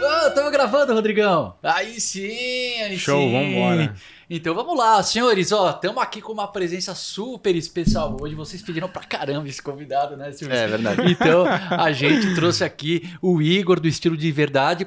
Oh, tamo gravando, Rodrigão. Aí sim, aí Show, sim. vambora. Então vamos lá, senhores, ó, estamos aqui com uma presença super especial hoje. Vocês pediram pra caramba esse convidado, né, Silvio? É verdade. Então a gente trouxe aqui o Igor do estilo de verdade.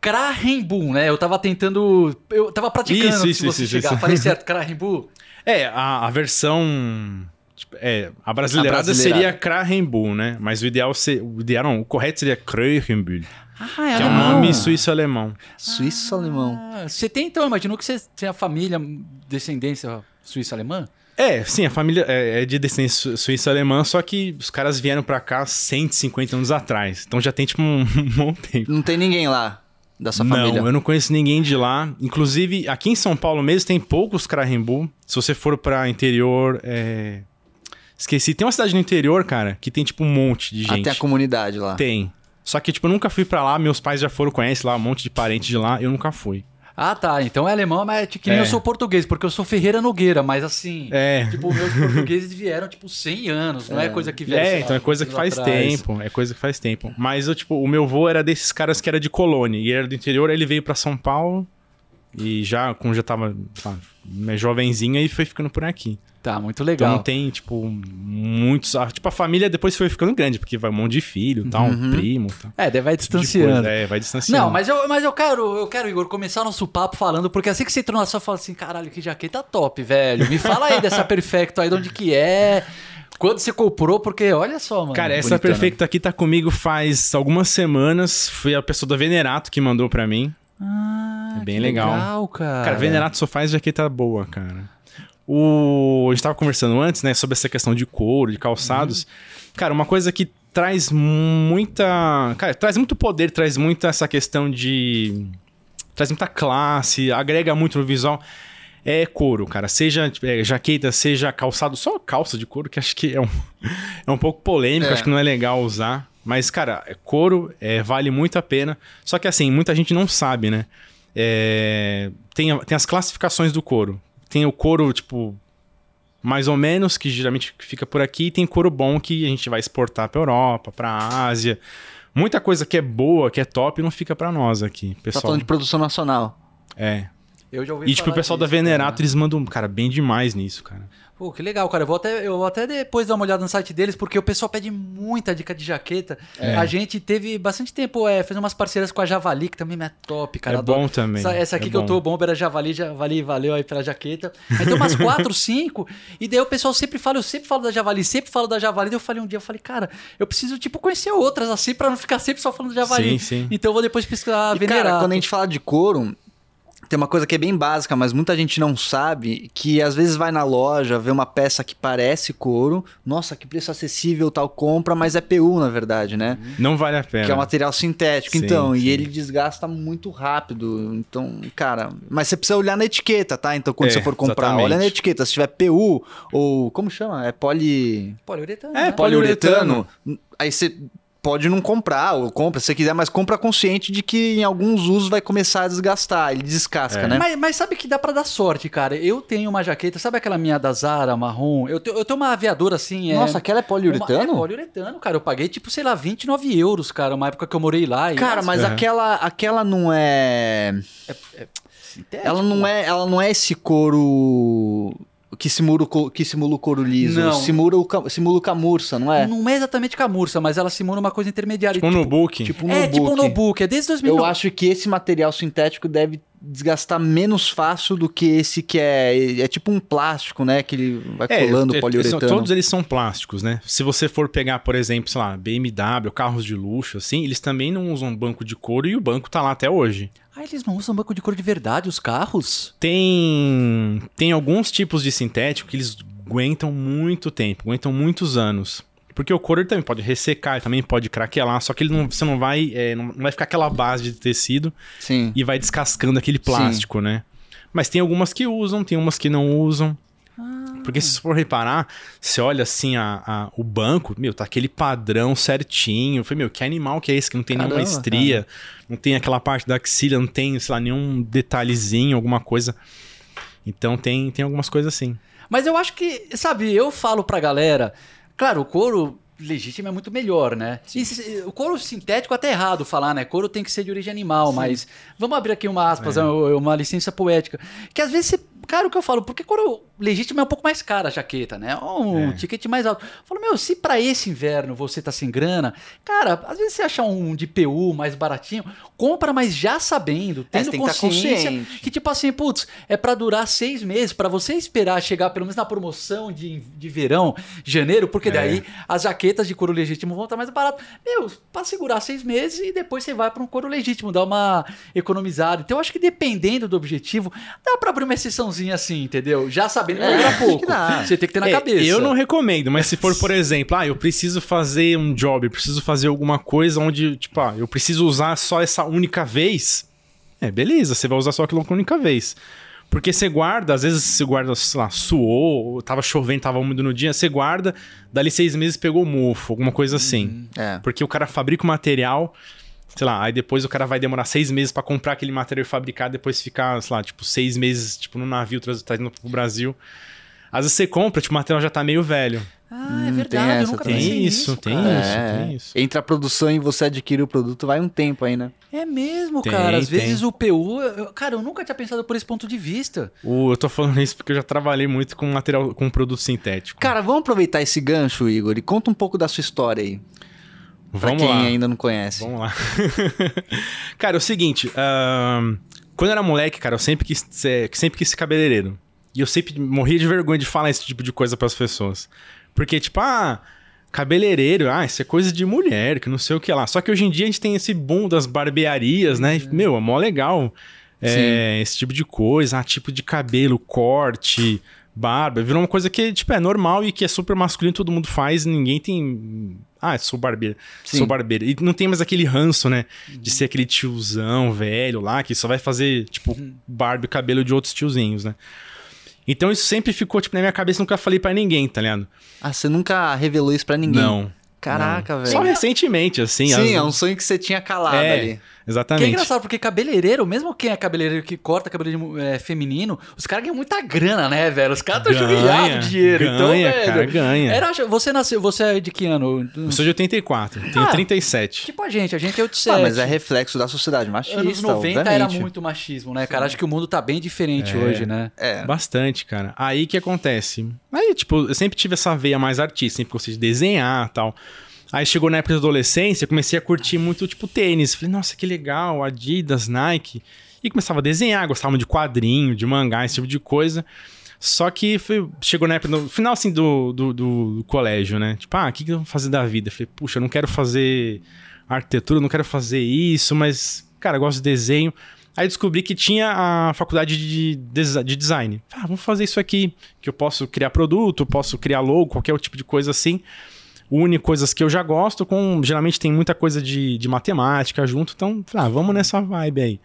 Krahembu, né? Eu tava tentando. Eu tava praticando Isso, isso, você isso, chegar. isso. Falei certo, Krahembu? É, a, a versão. tipo, É, a brasileirada A brasileirada. seria Krahenbull, né? Mas o ideal, se, o ideal não, o correto seria Krahenbull, Ah, que é um alemão. nome suíço-alemão. Suíço alemão. Ah, Você tem então, imaginou que você tem a família, descendência suíça-alemã? É, sim, a família é, é de descendência su- suíço-alemã, só que os caras vieram pra cá 150 anos atrás. Então já tem, tipo, um, um bom tempo. Não tem ninguém lá da sua não, família. eu não conheço ninguém de lá. Inclusive, aqui em São Paulo mesmo tem poucos Krahenbull. Se você for pra interior, é... Esqueci. Tem uma cidade no interior, cara, que tem, tipo, um monte de gente. Até a comunidade lá. Tem. Só que, tipo, eu nunca fui pra lá, meus pais já foram, conhecem lá, um monte de parente de lá, eu nunca fui. Ah, tá. Então é alemão, mas é que nem É. eu sou português, porque eu sou Ferreira Nogueira, mas assim. É. Tipo, meus portugueses vieram, tipo, 100 anos, não é, coisa que vieram. É, lá, então é coisa que 100 faz atrás. tempo. É coisa que faz tempo. Mas, eu, tipo, o meu vô era desses caras que era de colônia. E era do interior, aí ele veio pra São Paulo. E já, como já tava tá, mais jovenzinho, aí foi ficando por aqui. Tá, muito Então legal. não tem, tipo, muitos. ah, Tipo, a família depois foi ficando grande, porque vai um monte de filho, tal, um primo, tal. É, daí vai Tipo distanciando. coisa. É, vai distanciando. Não, mas eu, mas eu quero, eu quero, Igor, começar nosso papo falando, porque assim que você entrou na sua, eu falo assim, caralho, que jaqueta top, velho. Me fala aí dessa Perfecto aí, de onde que é, quando você comprou, porque olha só, mano. Cara, essa. Perfeita aqui tá comigo faz algumas semanas. Foi a pessoa da Venerato que mandou pra mim. Ah, É bem legal. legal, cara. Cara, Venerato só faz jaqueta boa, cara. O... A gente tava conversando antes, né, sobre essa questão de couro, de calçados. Cara, uma coisa que traz muita. Cara, traz muito poder, traz muito essa questão de. Traz muita classe, agrega muito no visual. É couro, cara. Seja é, jaqueta, seja calçado, só calça de couro, que acho que é um, é um pouco polêmico, É. acho que não é legal usar. Mas, cara, é couro é, vale muito a pena. Só que, assim, muita gente não sabe, né? É, tem, tem as classificações do couro. Tem o couro, tipo, mais ou menos, que geralmente fica por aqui. E tem couro bom que a gente vai exportar pra Europa, pra Ásia. Muita coisa que é boa, que é top, não fica pra nós aqui. Tá Pessoal, falando de produção nacional. É. Eu já ouvi E, tipo, o pessoal da disso, Venerato, cara. eles mandam, cara, bem demais nisso, cara. Pô, que legal, cara. Eu vou até, eu vou até depois dar uma olhada no site deles, porque o pessoal pede muita dica de jaqueta. É. A gente teve bastante tempo é, fazendo umas parceiras com a Javali, que também é top, cara. É Adoro. bom também, Essa, essa aqui é que eu bom. tô, bomber a Javali, Javali, valeu aí pela jaqueta. Aí tem umas quatro, cinco, e daí o pessoal sempre fala, eu sempre falo da Javali, sempre falo da Javali. Daí eu falei um dia, eu falei, cara, eu preciso, tipo, conhecer outras, assim, pra não ficar sempre só falando da Javali. Sim, sim. Então eu vou depois pesquisar E, Venerato. cara, quando a gente fala de couro, tem uma coisa que é bem básica, mas muita gente não sabe, que às vezes vai na loja, vê uma peça que parece couro, nossa, que preço acessível, tal, compra, mas é PU, na verdade, né? Não vale a pena. Que é um material sintético, Sim, então, sim. e ele desgasta muito rápido. Então, cara, mas você precisa olhar na etiqueta, tá? Então, quando É, você for comprar, exatamente. olha na etiqueta. Se tiver PU ou como chama? É poli Poliuretano. É, né? poliuretano, aí você pode não comprar, ou compra se você quiser, mas compra consciente de que em alguns usos vai começar a desgastar, ele descasca, É. né? Mas, mas sabe que dá pra dar sorte, cara. Eu tenho uma jaqueta, sabe aquela minha da Zara, marrom? Eu tenho, eu tenho uma aviadora assim. é- Nossa, aquela é poliuretano? Uma, é poliuretano, cara. Eu paguei, tipo, sei lá, 29 euros, cara, uma época que eu morei lá. E, Cara, mas Uhum. aquela, aquela não é. sintético. Ela não é, ela não é esse couro que simula o, que simula o couro liso. Não. Simula o, simula o camurça, não é? Não é exatamente camurça, mas ela simula uma coisa intermediária. Tipo um notebook. Tipo um é, tipo um notebook. notebook. É desde 2009. Eu acho que esse material sintético deve desgastar menos fácil do que esse que é. É tipo um plástico, né? Que ele vai colando é, é, poliuretano. todos eles são plásticos, né? Se você for pegar, por exemplo, sei lá, BMW, carros de luxo, assim, eles também não usam banco de couro e o banco tá lá até hoje. Ah, eles não usam banco de couro de verdade, os carros? Tem tem alguns tipos de sintético que eles aguentam muito tempo, aguentam muitos anos. Porque o couro também pode ressecar, ele também pode craquelar, só que ele não, você não vai, é, não vai ficar aquela base de tecido Sim. e vai descascando aquele plástico, né? Mas tem algumas que usam, tem umas que não usam. Porque se você for reparar, você olha assim a, a- o banco, meu, tá aquele padrão certinho. Eu falei, meu, que animal que é esse? Que não tem nenhuma Caramba, estria, não tem aquela parte da axila, não tem, sei lá, nenhum detalhezinho, alguma coisa. Então tem, tem algumas coisas assim. Mas eu acho que, sabe, eu falo pra galera, claro, o couro legítimo é muito melhor, né? E o couro sintético até é errado falar, né? Couro tem que ser de origem animal, mas vamos abrir aqui uma aspas, É. uma, uma licença poética. Que às vezes você. Cara, o que eu falo, porque couro legítimo é um pouco mais cara a jaqueta, né? Um É. ticket mais alto. Eu falo, meu, se pra esse inverno você tá sem grana, cara, às vezes você achar um de PU mais baratinho, compra, mas já sabendo, É, tendo tá consciência que tipo assim, putz, é pra durar seis meses, pra você esperar chegar pelo menos na promoção de, de verão, janeiro, porque É. daí as jaquetas de couro legítimo vão estar mais baratas. Meu, pra segurar seis meses e depois você vai pra um couro legítimo, dá uma economizada. Então eu acho que dependendo do objetivo, dá pra abrir uma exceçãozinha assim, entendeu? Já sabendo É, pouco. Você tem que ter na É, cabeça. Eu não recomendo, mas se for, por exemplo, ah, eu preciso fazer um job, eu preciso fazer alguma coisa onde, tipo, ah, eu preciso usar só essa única vez. É, beleza, você vai usar só aquilo uma única vez. Porque você guarda, às vezes você guarda, sei lá, suou, ou tava chovendo, tava úmido no dia, você guarda, dali seis meses pegou mofo, alguma coisa assim. É. Porque o cara fabrica o material, sei lá, aí depois o cara vai demorar seis meses pra comprar aquele material e fabricar, depois ficar, sei lá, tipo, seis meses, tipo, no navio tra- trazendo pro Brasil. Às vezes você compra, tipo, o material já tá meio velho. Ah, é Hum, verdade, tem eu essa nunca também. pensei Tem isso, nisso, tem cara. isso, É. tem isso. Entre a produção e você adquirir o produto, vai um tempo aí, né? É mesmo, Tem, cara. Às tem. vezes o PU. eu- cara, eu nunca tinha pensado por esse ponto de vista. O- eu tô falando isso porque eu já trabalhei muito com material, com produto sintético. Cara, vamos aproveitar esse gancho, Igor, e conta um pouco da sua história aí. Pra Vamos quem lá. ainda não conhece. Vamos lá. cara, é o seguinte, ahn, quando eu era moleque, cara, eu sempre quis ser, sempre quis ser cabeleireiro. E eu sempre morria de vergonha de falar esse tipo de coisa pras pessoas. Porque, tipo, ah, cabeleireiro, ah, isso é coisa de mulher, que não sei o que lá. Só que hoje em dia a gente tem esse boom das barbearias, né? E, Meu, é mó legal. É, esse tipo de coisa, ah, tipo de cabelo, corte, barba. Virou uma coisa que, tipo, é normal e que é super masculino, todo mundo faz, ninguém tem. Ah, sou barbeiro. Sim. Sou barbeiro. E não tem mais aquele ranço, né? De ser aquele tiozão velho lá, que só vai fazer, tipo, barba e cabelo de outros tiozinhos, né? Então isso sempre ficou, tipo, na minha cabeça, nunca falei pra ninguém, tá ligado? Ah, você nunca revelou isso pra ninguém? Não. Caraca, não. velho. Só recentemente, assim. Sim, as- é um sonho que você tinha calado É, ali. Que é Exatamente. engraçado, porque cabeleireiro, mesmo quem é cabeleireiro que corta cabelo de, é, feminino, os caras ganham muita grana, né, velho? Os caras estão judiados de dinheiro. então, ganha, velho. cara, ganha. Era, você nasceu, você é de que ano? Eu sou de 84, tenho Ah, 37. Tipo a gente, a gente é 87. Ah, mas é reflexo da sociedade machista, Anos 90 era obviamente. muito machismo, né, cara? Acho que o mundo tá bem diferente hoje, né? É. Bastante, cara. Aí que acontece? Aí, tipo, eu sempre tive essa veia mais artista, sempre gostei de desenhar e tal. Aí chegou na época da adolescência, comecei a curtir muito, tipo, tênis. Falei, nossa, que legal, Adidas, Nike. E começava a desenhar, gostava de quadrinho, de mangá, esse tipo de coisa. Só que foi, chegou na época, no final, assim, do, do, do colégio, né? Tipo, ah, o que, que eu vou fazer da vida? Falei, puxa, eu não quero fazer arquitetura, não quero fazer isso, mas, cara, eu gosto de desenho. Aí descobri que tinha a faculdade de, de design. Ah, vamos fazer isso aqui, que eu posso criar produto, posso criar logo, qualquer tipo de coisa assim. Une coisas que eu já gosto, com geralmente tem muita coisa de, de matemática junto, então, ah, vamos nessa vibe aí.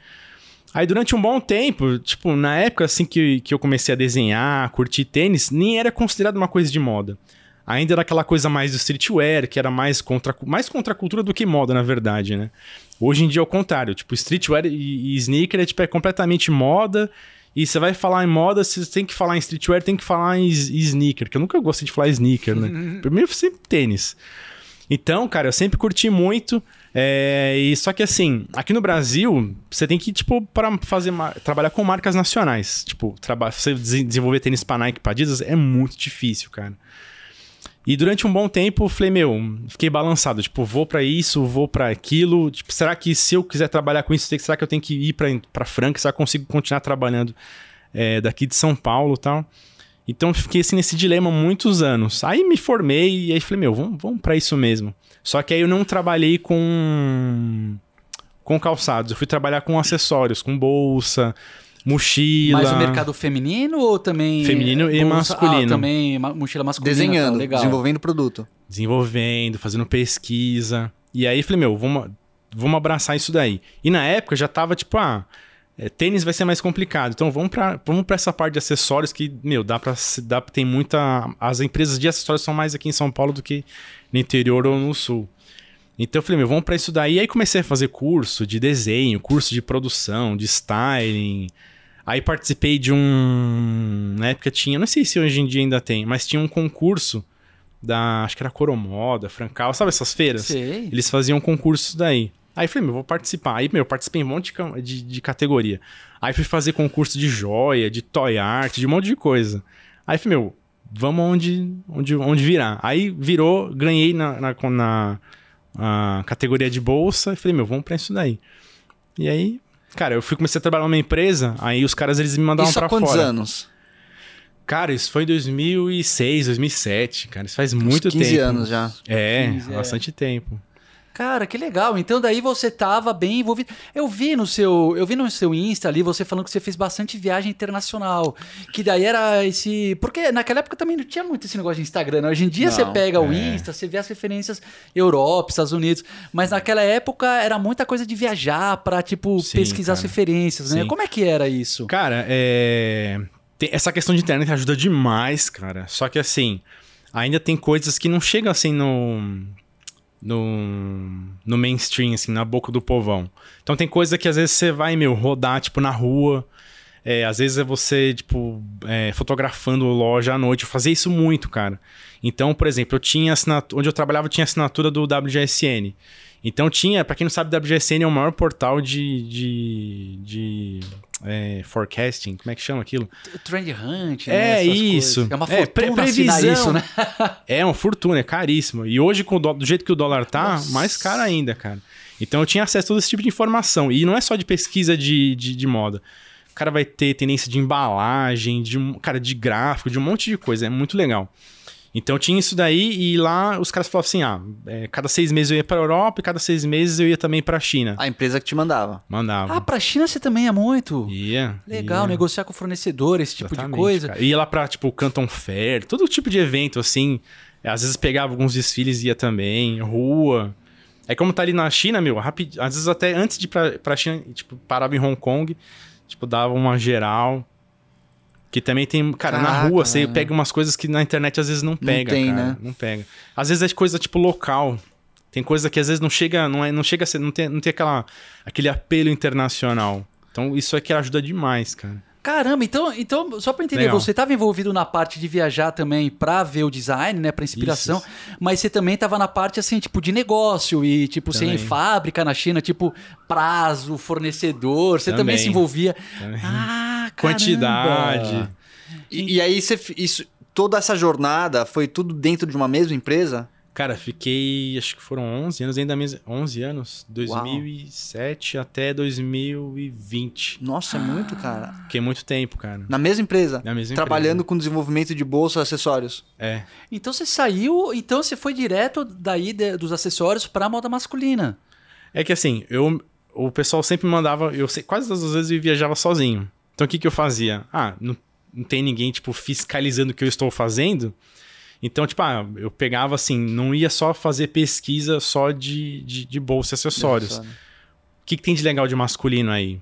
Aí durante um bom tempo, tipo, na época assim que, que eu comecei a desenhar, curtir tênis, nem era considerado uma coisa de moda. Ainda era aquela coisa mais do streetwear, que era mais contra, mais contra a cultura do que moda, na verdade, né? Hoje em dia é o contrário, tipo, streetwear e, e sneaker é, tipo, é completamente moda, e você vai falar em moda, você tem que falar em streetwear, tem que falar em, sneaker, que eu nunca gostei de falar sneaker, né? Primeiro sempre tênis. Então, cara, eu sempre curti muito. é, e só que assim, aqui no Brasil, você tem que, tipo, para fazer trabalhar com marcas nacionais. Tipo, traba você desen- desenvolver tênis pra Nike, pra Adidas, é muito difícil, cara. E durante um bom tempo, falei, meu, fiquei balançado. Tipo, vou pra isso, vou pra aquilo. Tipo, será que se eu quiser trabalhar com isso, será que eu tenho que ir pra, pra Franca? Será que eu consigo continuar trabalhando é, daqui de São Paulo tal? Então, fiquei assim nesse dilema muitos anos. Aí me formei e aí falei, meu, vamos, vamos pra isso mesmo. Só que aí eu não trabalhei com com calçados. Eu fui trabalhar com acessórios, com bolsa, mochila. Mas o mercado feminino ou também. Feminino e masculino. Ah, também mochila masculina. Desenhando, tá, legal. desenvolvendo produto. desenvolvendo, fazendo pesquisa. E aí falei, meu, vamos, vamos abraçar isso daí. E na época já tava tipo, ah, é, tênis vai ser mais complicado. Então vamos pra, vamos pra essa parte de acessórios que, meu, dá pra, se- dá, tem muita. As empresas de acessórios são mais aqui em São Paulo do que no interior ou no sul. Então eu falei, meu, vamos pra isso daí. E aí comecei a fazer curso de desenho, curso de produção, de styling. Aí participei de um. Na época tinha, não sei se hoje em dia ainda tem, mas tinha um concurso da. Acho que era Coromoda, Francal, sabe essas feiras? Sei. Eles faziam concursos daí. Aí falei, meu, vou participar. Aí, meu, eu participei em um monte de, de, de categoria. Aí fui fazer concurso de joia, de toy art, de um monte de coisa. Aí falei, meu, vamos onde, onde, onde virar. Aí virou, ganhei na, na, na- categoria de bolsa. E falei, meu, vamos pra isso daí. E aí, cara, eu fui comecei a trabalhar numa empresa, aí os caras eles me mandavam Isso pra há quantos fora. anos? Cara, isso foi em 2006, 2007, cara. Isso faz muito 15 tempo. anos já. É, 15, é. bastante tempo. Cara, que legal. Então daí você tava bem envolvido. Eu vi no seu, eu vi no seu Insta ali você falando que você fez bastante viagem internacional, que daí era esse, porque naquela época também não tinha muito esse negócio de Instagram. né? Hoje em dia Não, você pega o é. Insta, você vê as referências Europa, Estados Unidos, mas naquela época era muita coisa de viajar pra tipo Sim, pesquisar as cara. referências, né? Sim. Como é que era isso? Cara, é. essa questão de internet ajuda demais, cara. Só que assim, ainda tem coisas que não chegam assim no. No, no mainstream, assim, na boca do povão. Então tem coisa que às vezes você vai, meu, rodar, tipo, na rua. É, às vezes é você, tipo, é, fotografando loja à noite. Eu fazia isso muito, cara. Então, por exemplo, eu tinha assinatura. Onde eu trabalhava, eu tinha assinatura do WGSN. Então tinha, pra quem não sabe, WGSN é o maior portal de. de, de é, forecasting. Como é que chama aquilo? Trend Hunt, É, né? essas isso. coisas. É uma É, pre- fortuna assinar previsão. isso, né? É uma fortuna, é caríssimo. E hoje, com o dó- do jeito que o dólar tá, Nossa. mais caro ainda, cara. Então eu tinha acesso a todo esse tipo de informação. E não é só de pesquisa de, de, de moda. O cara vai ter tendência de embalagem, de, cara, de gráfico, de um monte de coisa. É muito legal. Então tinha isso daí e lá os caras falavam assim: ah, é, cada seis meses eu ia pra Europa e cada seis meses eu ia também pra China. A empresa que te mandava. Mandava. Ah, pra China você também é muito. Ia. Legal, ia. negociar com fornecedor, esse tipo Exatamente, de coisa. cara. Ia lá pra, tipo, Canton Fair, todo tipo de evento, assim. É, Às vezes pegava alguns desfiles e ia também, rua. É como tá ali na China, meu, rapid... às vezes até antes de ir pra, pra China, tipo, parava em Hong Kong, tipo, dava uma geral. Que também tem, cara, na Caraca, rua você velho. pega umas coisas que na internet às vezes não pega, tem, cara. né? Não pega. Às vezes é coisa tipo local. Tem coisa que às vezes não chega, não, é, não chega a ser, não tem, não tem aquela, aquele apelo internacional. Então isso aqui ajuda demais, cara. Caramba, então, então só pra entender, Legal. você estava envolvido na parte de viajar também pra ver o design, né, pra inspiração, Isso. mas você também tava na parte assim, tipo de negócio e tipo sem Também. fábrica na China, tipo prazo, fornecedor, você também, Também. se envolvia. Também. Ah, caramba. Quantidade. E, e aí você isso, toda essa jornada foi tudo dentro de uma mesma empresa? Cara, fiquei, acho que foram 11 anos, ainda mesmo, 11 anos, 2007 até 2020. Nossa, é muito, cara. Fiquei muito tempo, cara. Na mesma empresa. Na mesma trabalhando empresa. com desenvolvimento de bolsa e acessórios. É. Então você saiu, então você foi direto daí de- dos acessórios pra moda masculina. É que assim, eu, o pessoal sempre mandava, eu sei, quase todas as vezes eu viajava sozinho. Então o que que eu fazia? Ah, não, não tem ninguém, tipo, fiscalizando o que eu estou fazendo. Então, tipo, ah, eu pegava assim, não ia só fazer pesquisa só de, de, de bolsa e acessórios. O que, que tem de legal de masculino aí?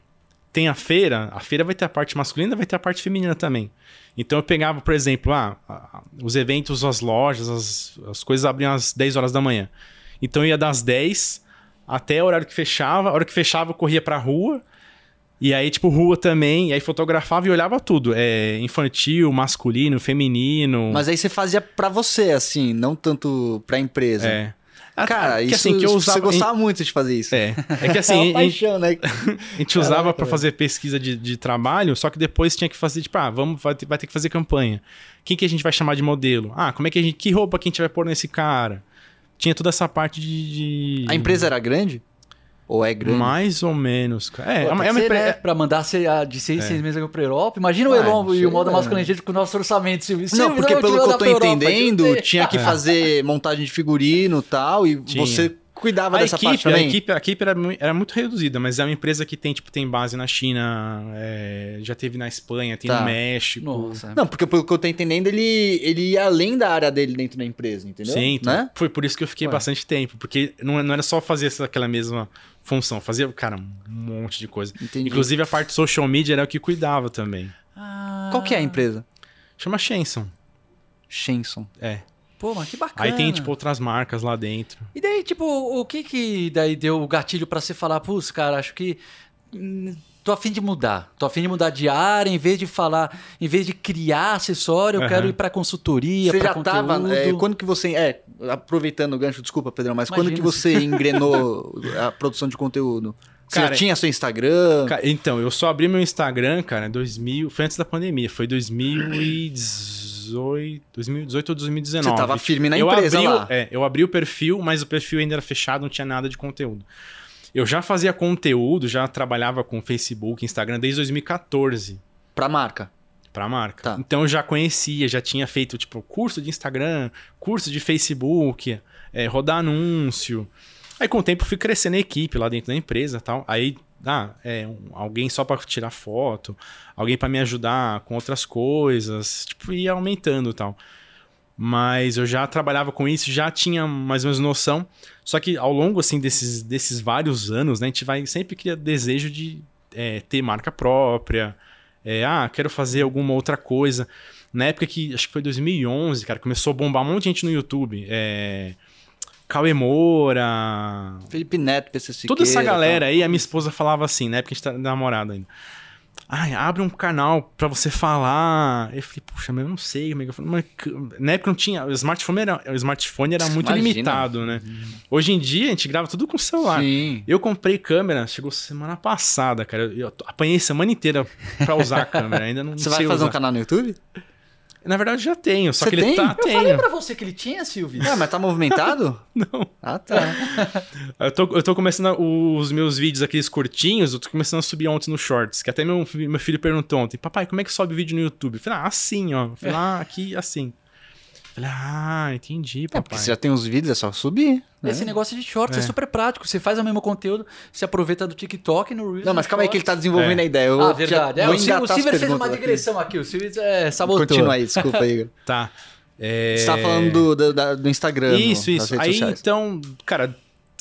Tem a feira, a feira vai ter a parte masculina, vai ter a parte feminina também. Então eu pegava, por exemplo, ah, os eventos, as lojas, as, as coisas abriam às 10 horas da manhã. Então eu ia das 10 até o horário que fechava. A hora que fechava, eu corria pra rua. E aí, tipo, rua também. E aí fotografava e olhava tudo. É, infantil, masculino, feminino. Mas aí você fazia pra você, assim, não tanto pra empresa. É. Cara, que isso, assim, que eu usava- você gostava muito de fazer isso. É. É que É assim, uma a gente- paixão, né? A gente usava pra fazer pesquisa de, de trabalho, só que depois tinha que fazer, tipo, ah, vamos, vai ter, vai ter que fazer campanha. Quem que a gente vai chamar de modelo? Ah, como é que a gente. Que roupa que a gente vai pôr nesse cara? Tinha toda essa parte de. de- A empresa era grande? Ou é grande? Mais ou menos, cara. É, Pô, é uma, tem é uma ser, empre- né, Pra mandar ser, ah, de seis, seis meses pra Europa. Imagina o Ah, Elon e o moda lá. masculina gente, com o nosso orçamento. Silvio. Não, Silvio, porque te pelo que eu tô Europa, entendendo, gente. tinha que fazer montagem de figurino e tal, e Tinha. você cuidava A dessa parte equipe, a também? equipe, a equipe era, era muito reduzida, mas é uma empresa que tem, tipo, tem base na China, é, já teve na Espanha, tem Tá. no México. Nossa. Não, porque pelo que eu tô entendendo, ele, ele ia além da área dele dentro da empresa, entendeu? Sim, então, Né? foi por isso que eu fiquei Ué. bastante tempo, porque não, não era só fazer essa- aquela mesma função, fazia, cara, um monte de coisa. Entendi. Inclusive a parte social media era o que cuidava também. Ah, Qual que é a empresa? Chama Shenson. Shenson. É. Pô, mas que bacana. Aí tem, tipo, outras marcas lá dentro. E daí, tipo, o que que daí deu o gatilho pra você falar, putz, cara, acho que hum, tô afim de mudar. Tô afim de mudar de área, em vez de falar, em vez de criar acessório, eu Aham. quero ir pra consultoria, Você pra já conteúdo. tava. é, quando que você. É, aproveitando o gancho, desculpa, Pedrão, mas quando Imagina, que você engrenou a produção de conteúdo? Você Cara, já tinha seu Instagram? Ca- Então, eu só abri meu Instagram, cara, em 2000, foi antes da pandemia, foi 2018, 2018 ou 2019. Você tava firme na eu empresa abri, lá. É, eu abri o perfil, mas o perfil ainda era fechado, não tinha nada de conteúdo. Eu já fazia conteúdo, já trabalhava com Facebook, Instagram desde 2014 Pra marca. Pra marca. Tá. Então eu já conhecia, já tinha feito tipo curso de Instagram, curso de Facebook, é, rodar anúncio. Aí com o tempo fui crescendo a equipe lá dentro da empresa, tal. Aí ah, é, um- alguém só pra tirar foto, alguém pra me ajudar com outras coisas, tipo ia aumentando, tal. Mas eu já trabalhava com isso, já tinha mais ou menos noção. Só que ao longo assim desses, desses vários anos, né, a gente vai sempre criar desejo de é, ter marca própria. É, ah, quero fazer alguma outra coisa. Na época que, acho que foi 2011, cara, começou a bombar um monte de gente no YouTube. É, Cauê Moura, Felipe Neto, PC Siqueira. Toda essa galera aí, a minha esposa falava assim, na época a gente tá namorado ainda. Ai, abre um canal pra você falar. Eu falei, puxa, mas eu não sei como é. Mas, na época não tinha. O smartphone era, o smartphone era muito Imagina. limitado, né? Hoje em dia a gente grava tudo com celular. Sim. Eu comprei câmera, chegou semana passada, cara. Eu eu apanhei semana inteira pra usar a câmera. Ainda não Você vai fazer usar. um canal no YouTube? Na verdade, já tenho. Só Você que ele tem? tá. Eu tenho. falei pra você que ele tinha, Silvio. Ah, mas tá movimentado? Não. Ah, tá. Eu tô, eu tô começando a- os meus vídeos, aqueles curtinhos, eu tô começando a subir ontem no Shorts. Que até meu, meu filho perguntou ontem: Papai, como é que sobe vídeo no YouTube? Eu falei: Ah, assim, ó. Eu falei: Ah, aqui, assim. Falei: Ah, entendi, É, porque papai. você já tem os vídeos, é só subir. né? Esse negócio de shorts é. É. super prático. Você faz o mesmo conteúdo, você aproveita do TikTok no Reels. Não, mas calma aí que ele tá desenvolvendo É. a ideia. Eu Ah, já verdade. É, vou o Silvio fez uma perguntas aqui. digressão aqui. O Silvio é, sabotou. Continua aí, desculpa aí. Igor. Tá. É... Você tava falando do, do, do Instagram. Isso, no- isso. Aí, sociais. então, cara,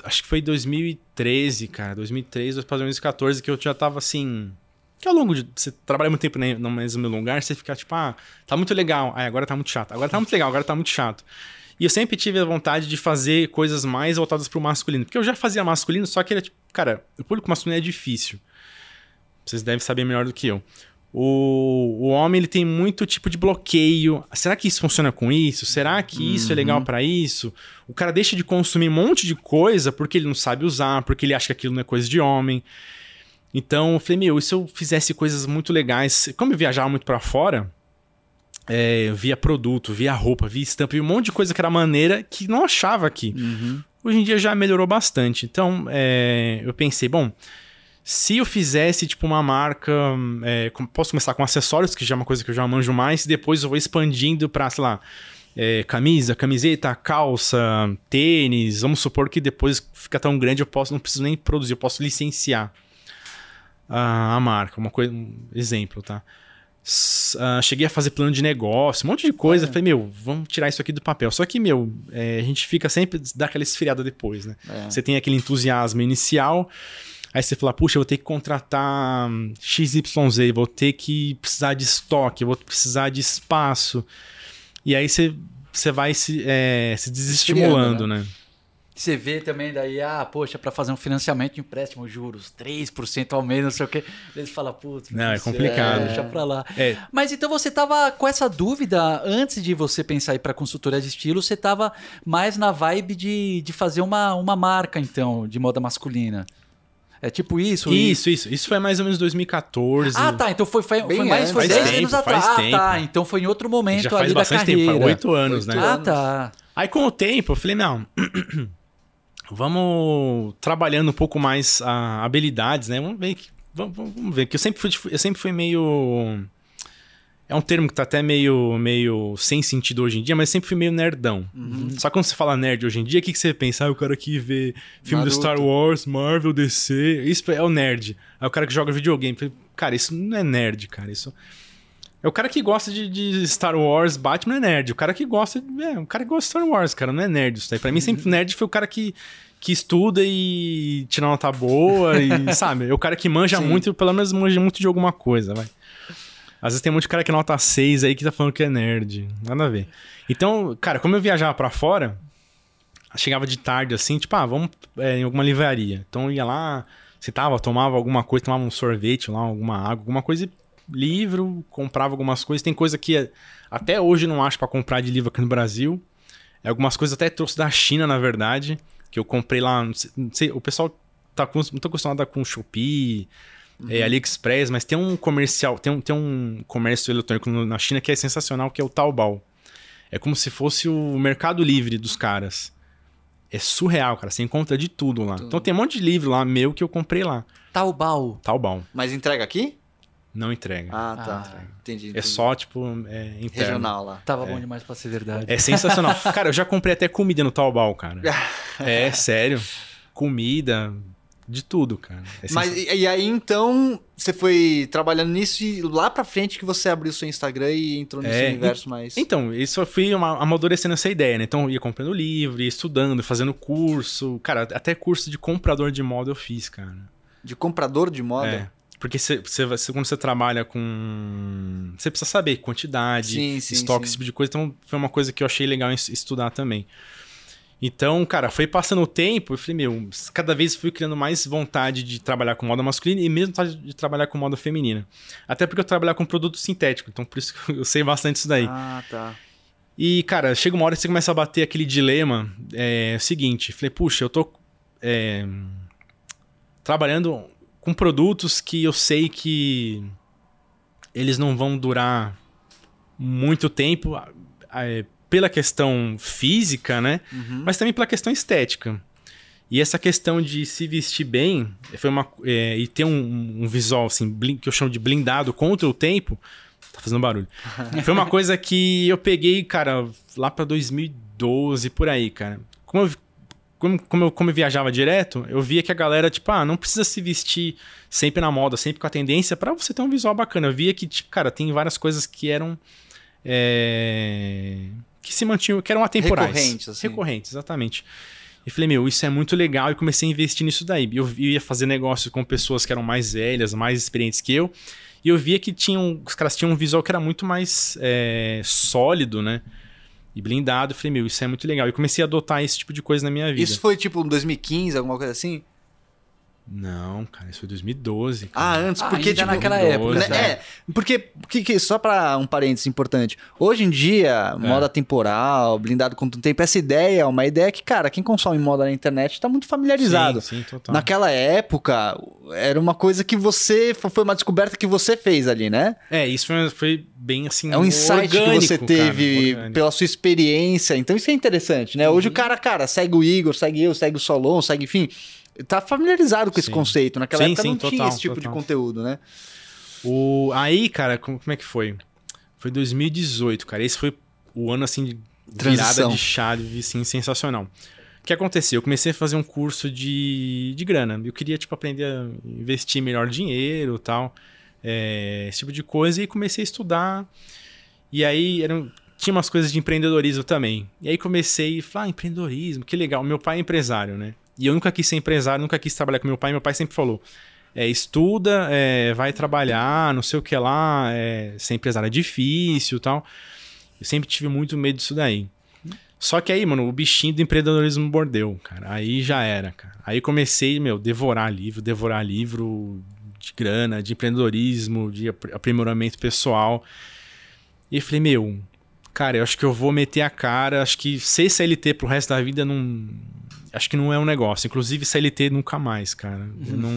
acho que foi 2013, cara. 2013 para 2014 que eu já tava assim. Que ao longo de. Você trabalha muito tempo né, no mesmo lugar, você fica tipo, ah, tá muito legal. Aí agora tá muito chato. Agora tá muito legal, agora tá muito chato. E eu sempre tive a vontade de fazer coisas mais voltadas pro masculino. Porque eu já fazia masculino, só que era tipo, cara, o público masculino é difícil. Vocês devem saber melhor do que eu. O, o homem ele tem muito tipo de bloqueio. Será que isso funciona com isso? Será que isso é legal pra isso? O cara deixa de consumir um monte de coisa porque ele não sabe usar, porque ele acha que aquilo não é coisa de homem. Então eu falei, meu, e se eu fizesse coisas muito legais? Como eu viajava muito pra fora, é, via produto, via roupa, via estampa, via um monte de coisa que era maneira que não achava aqui. Hoje em dia já melhorou bastante. Então é, eu pensei, bom, se eu fizesse tipo uma marca, é, posso começar com acessórios, que já é uma coisa que eu já manjo mais, e depois eu vou expandindo pra, sei lá, é, camisa, camiseta, calça, tênis. Vamos supor que depois fica tão grande eu posso, não preciso nem produzir, eu posso licenciar a, a marca, uma coisa, um exemplo, tá? Ah, cheguei a fazer plano de negócio, um monte de coisa. Falei, meu, vamos tirar isso aqui do papel. Só que, meu, é, a gente fica sempre dá aquela esfriada depois, né? É. Você tem aquele entusiasmo inicial, aí você fala, puxa, eu vou ter que contratar XYZ, vou ter que precisar de estoque, vou precisar de espaço. E aí você, você vai se, é, se desestimulando, né? Você vê também daí, ah, poxa, pra fazer um financiamento de empréstimo, juros, 3% ao mês, não sei o quê. Eles falam, putz, Não, é isso complicado. deixa pra lá. É. Mas então você tava com essa dúvida, antes de você pensar em ir pra consultoria de estilo, você tava mais na vibe de, de fazer uma, uma marca, então, de moda masculina. É tipo isso? e- Isso, isso. Isso foi mais ou menos 2014. Ah, tá. Então foi, foi, Bem foi mais foi antes. 10 Faz anos tempo, atrás. faz Ah, tá. tempo. Então foi em outro momento Já ali faz da bastante carreira. tempo, foi oito anos, Oito né? Ah, tá. Aí com o tempo eu falei, não, vamos trabalhando um pouco mais a habilidades, né? Vamos ver que vamos, vamos ver que eu sempre fui eu sempre fui meio é um termo que tá até meio meio sem sentido hoje em dia, mas sempre fui meio nerdão. Só que quando você fala nerd hoje em dia, o que, que você pensa? Ah, o cara que vê filme do Naruto. Star Wars, Marvel, DC, isso é o nerd. Aí o cara que joga videogame, cara, isso não é nerd, cara, isso é o cara que gosta de, de Star Wars, Batman é nerd. O cara que gosta. de- É, o cara que gosta de Star Wars, cara, não é nerd isso daí. Pra mim, sempre nerd foi o cara que, que estuda e tira nota boa e, sabe? É o cara que manja Sim. muito, pelo menos manja muito de alguma coisa, vai. Às vezes tem um monte de cara que nota 6 aí que tá falando que é nerd. Nada a ver. Então, cara, como eu viajava pra fora, chegava de tarde assim, tipo, ah, vamos é, em alguma livraria. Então eu ia lá, Sentava, tomava alguma coisa, tomava um sorvete lá, alguma água, alguma coisa, livro, comprava algumas coisas. Tem coisa que até hoje não acho para comprar de livro aqui no Brasil. É, algumas coisas até trouxe da China, na verdade, que eu comprei lá, não sei, não sei, o pessoal tá com, muito acostumado com Shopee, uhum. é, AliExpress, mas tem um comercial, tem um, tem um comércio eletrônico na China que é sensacional, que é o Taobao. É como se fosse o Mercado Livre dos caras. É surreal, cara. Você encontra de tudo lá. Tudo. Então tem um monte de livro lá meu que eu comprei lá. Taobao. Taobao. Mas entrega aqui? Não entrega. Ah, tá. Ah. Entendi, entendi, É só, tipo, é, interno. Regional lá. Tava é. bom demais pra ser verdade. É sensacional. cara, eu já comprei até comida no Taobao, cara. é, sério. Comida, de tudo, cara. É Mas e, e, aí então você foi trabalhando nisso e lá pra frente que você abriu seu Instagram e entrou nesse é, universo mais. Então, isso eu fui amadurecendo essa ideia, né? Então eu ia comprando livro, ia estudando, fazendo curso. Cara, até curso de comprador de moda eu fiz, cara. De comprador de moda? É. Porque você, você, quando você trabalha com. Você precisa saber quantidade, sim, sim, estoque, sim. esse tipo de coisa. Então foi uma coisa que eu achei legal estudar também. Então, cara, foi passando o tempo, eu falei, meu, cada vez fui criando mais vontade de trabalhar com moda masculina e mesmo vontade de trabalhar com moda feminina. Até porque eu trabalhar com produto sintético, então por isso que eu sei bastante isso daí. Ah, tá. E, cara, chega uma hora que você começa a bater aquele dilema, é, é o seguinte, falei, puxa, eu tô é, trabalhando com produtos que eu sei que eles não vão durar muito tempo, é, pela questão física, né? Uhum. Mas também pela questão estética. E essa questão de se vestir bem foi uma, é, e ter um, um visual assim, que eu chamo de blindado contra o tempo. Tá fazendo barulho. foi uma coisa que eu peguei, cara, lá para 2012, por aí, cara. Como eu, como, como, eu, como eu viajava direto, eu via que a galera, tipo, ah, não precisa se vestir sempre na moda, sempre com a tendência, para você ter um visual bacana. Eu via que, tipo, cara, tem várias coisas que eram. É que se mantinham, que eram atemporais. Recorrentes, assim. Recorrentes, exatamente. E falei, meu, isso é muito legal e comecei a investir nisso daí. Eu ia fazer negócio com pessoas que eram mais velhas, mais experientes que eu, e eu via que tinham, os caras tinham um visual que era muito mais é, sólido, né? E blindado. Falei, meu, isso é muito legal. E comecei a adotar esse tipo de coisa na minha vida. Isso foi tipo em 2015, alguma coisa assim? Não, cara, isso foi 2012. Cara. Ah, antes, porque Ainda tipo, naquela época. Né? É, porque, porque só para um parênteses importante. Hoje em dia, é. moda temporal, blindado com o tempo, essa ideia é uma ideia que, cara, quem consome moda na internet tá muito familiarizado. Sim, sim, total. Naquela época, era uma coisa que você foi uma descoberta que você fez ali, né? É, isso foi, foi bem assim. É um insight orgânico, que você teve cara, pela sua experiência. Então isso é interessante, né? Uhum. Hoje o cara, cara, segue o Igor, segue eu, segue o Solon, segue, enfim tá familiarizado com esse conceito. Naquela sim, época sim, não total, tinha esse tipo total. de conteúdo, né? O... Aí, cara, como, como é que foi? Foi 2018, cara. Esse foi o ano, assim, de virada de chave, assim, sensacional. O que aconteceu? Eu comecei a fazer um curso de, de grana. Eu queria, tipo, aprender a investir melhor dinheiro tal. É, esse tipo de coisa. E comecei a estudar. E aí, eram, tinha umas coisas de empreendedorismo também. E aí comecei a falar, ah, empreendedorismo, que legal. Meu pai é empresário, né? E eu nunca quis ser empresário, nunca quis trabalhar com meu pai. Meu pai sempre falou: é, estuda, é, vai trabalhar, não sei o que lá, é, ser empresário é difícil tal. Eu sempre tive muito medo disso daí. Só que aí, mano, o bichinho do empreendedorismo mordeu, cara. Aí já era, cara. Aí comecei, meu, devorar livro, devorar livro de grana, de empreendedorismo, de aprimoramento pessoal. E falei, meu, cara, eu acho que eu vou meter a cara. Acho que ser CLT pro resto da vida não, acho que não é um negócio. Inclusive, CLT nunca mais, cara. Não,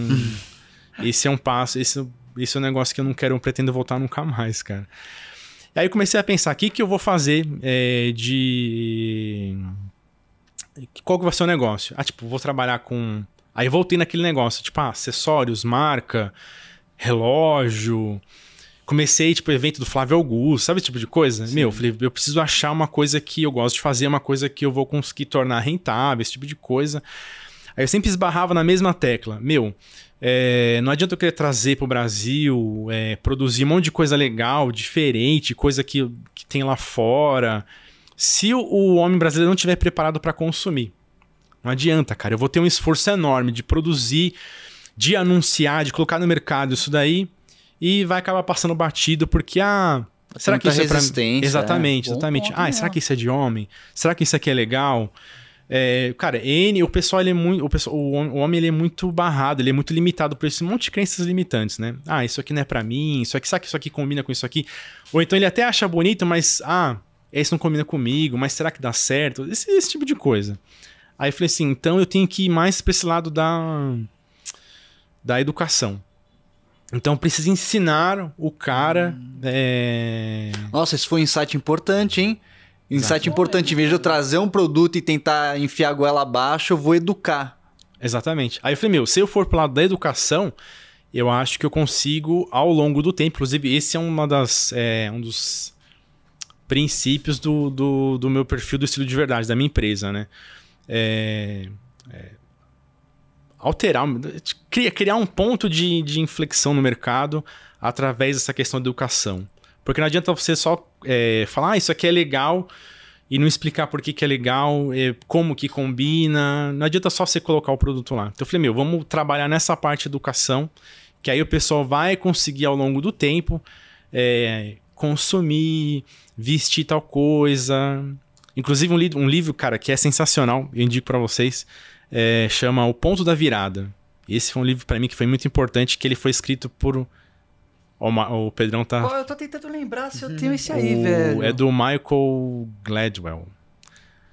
esse é um passo, esse, esse é um negócio que eu não quero, eu pretendo voltar nunca mais, cara. Aí eu comecei a pensar, o que, que eu vou fazer é, de... Qual que vai ser o negócio? Ah, tipo, vou trabalhar com... Aí voltei naquele negócio, tipo, ah, acessórios, marca, relógio comecei, tipo, evento do Flávio Augusto, sabe esse tipo de coisa? Sim. Meu, falei, eu preciso achar uma coisa que eu gosto de fazer, uma coisa que eu vou conseguir tornar rentável, esse tipo de coisa. Aí eu sempre esbarrava na mesma tecla. Meu, é, não adianta eu querer trazer para o Brasil, é, produzir um monte de coisa legal, diferente, coisa que, que tem lá fora, se o, o homem brasileiro não estiver preparado para consumir. Não adianta, cara. Eu vou ter um esforço enorme de produzir, de anunciar, de colocar no mercado isso daí e vai acabar passando batido porque, ah, será que isso é pra... Exatamente, é. exatamente. ah, será que isso é de homem? Será que isso aqui é legal? É, cara, N, o pessoal, ele é muito. O, pessoal, o, hom- o homem ele é muito barrado, ele é muito limitado por esse monte de crenças limitantes, né? Ah, isso aqui não é pra mim, isso aqui, sabe que isso aqui combina com isso aqui? Ou então ele até acha bonito, mas, ah, esse não combina comigo, mas será que dá certo? Esse, esse tipo de coisa. Aí eu falei assim, então eu tenho que ir mais pra esse lado da, da educação. Então precisa ensinar o cara. é, Nossa, esse foi um insight importante, hein? Insight importante. Em vez de eu trazer um produto e tentar enfiar a goela abaixo, eu vou educar. Exatamente. Aí eu falei, meu, se eu for pro lado da educação, eu acho que eu consigo ao longo do tempo. Inclusive, esse é uma das, é, um dos princípios do, do, do meu perfil do estilo de verdade, da minha empresa, né? É, é, alterar, criar, um ponto de, de inflexão no mercado através dessa questão da educação. Porque não adianta você só é, falar, ah, isso aqui é legal e não explicar por que, que é legal, é, como que combina. Não adianta só você colocar o produto lá. Então eu falei, meu, vamos trabalhar nessa parte de educação, que aí o pessoal vai conseguir ao longo do tempo é, consumir, vestir tal coisa. Inclusive um, li um livro, cara, que é sensacional, eu indico para vocês, é, chama O Ponto da Virada. Esse foi um livro para mim que foi muito importante, que ele foi escrito por... O, o Pedrão tá... Pô, eu tô tentando lembrar se eu tenho esse aí, O- velho. É do Michael Gladwell.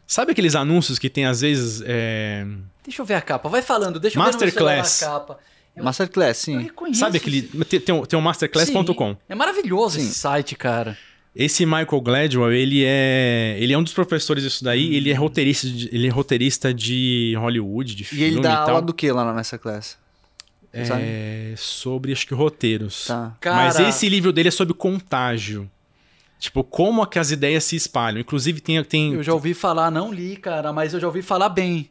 Sabe aqueles anúncios que tem às vezes. é, Deixa eu ver a capa. Vai falando, deixa eu ver Masterclass. celular a capa. Eu- Masterclass, eu sim. reconheço Sabe aquele. Tem, tem, um- tem um masterclass.com. É maravilhoso Sim. esse site, cara. Esse Michael Gladwell, ele é. Ele é um dos professores disso daí. Ele é roteirista de, ele é roteirista de Hollywood, de E filme ele dá tal. aula do que lá na Masterclass? sabe? É, sobre, acho que roteiros. Tá. Cara, Mas esse livro dele é sobre contágio. Tipo, como é que as ideias se espalham. Inclusive, tem. tem eu já ouvi falar, não li, cara, mas eu já ouvi falar bem.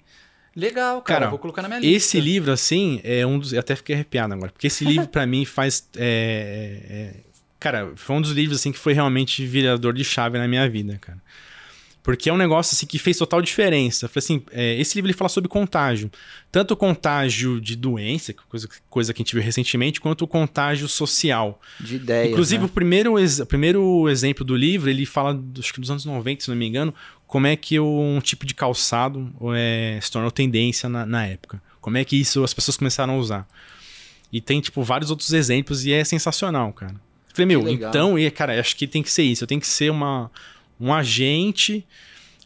Legal, cara, Cara, vou colocar na minha lista. Esse livro, assim, é um dos. Eu até fiquei arrepiado agora. Porque esse livro, pra mim, faz. é, é, é, cara, foi um dos livros, assim, que foi realmente virador de chave na minha vida, cara. Porque é um negócio, assim, que fez total diferença. Foi assim, é, esse livro ele fala sobre contágio. Tanto o contágio de doença, é coisa, coisa que a gente viu recentemente, quanto o contágio social. De ideia. Inclusive, né? o, primeiro, o primeiro exemplo do livro, ele fala, acho que dos anos 90, se não me engano, como é que um tipo de calçado é, se tornou tendência na, na época. Como é que isso as pessoas começaram a usar. E tem, tipo, vários outros exemplos e é sensacional, cara. Eu Falei, meu, então, e, cara, acho que tem que ser isso. Eu tenho que ser uma, um agente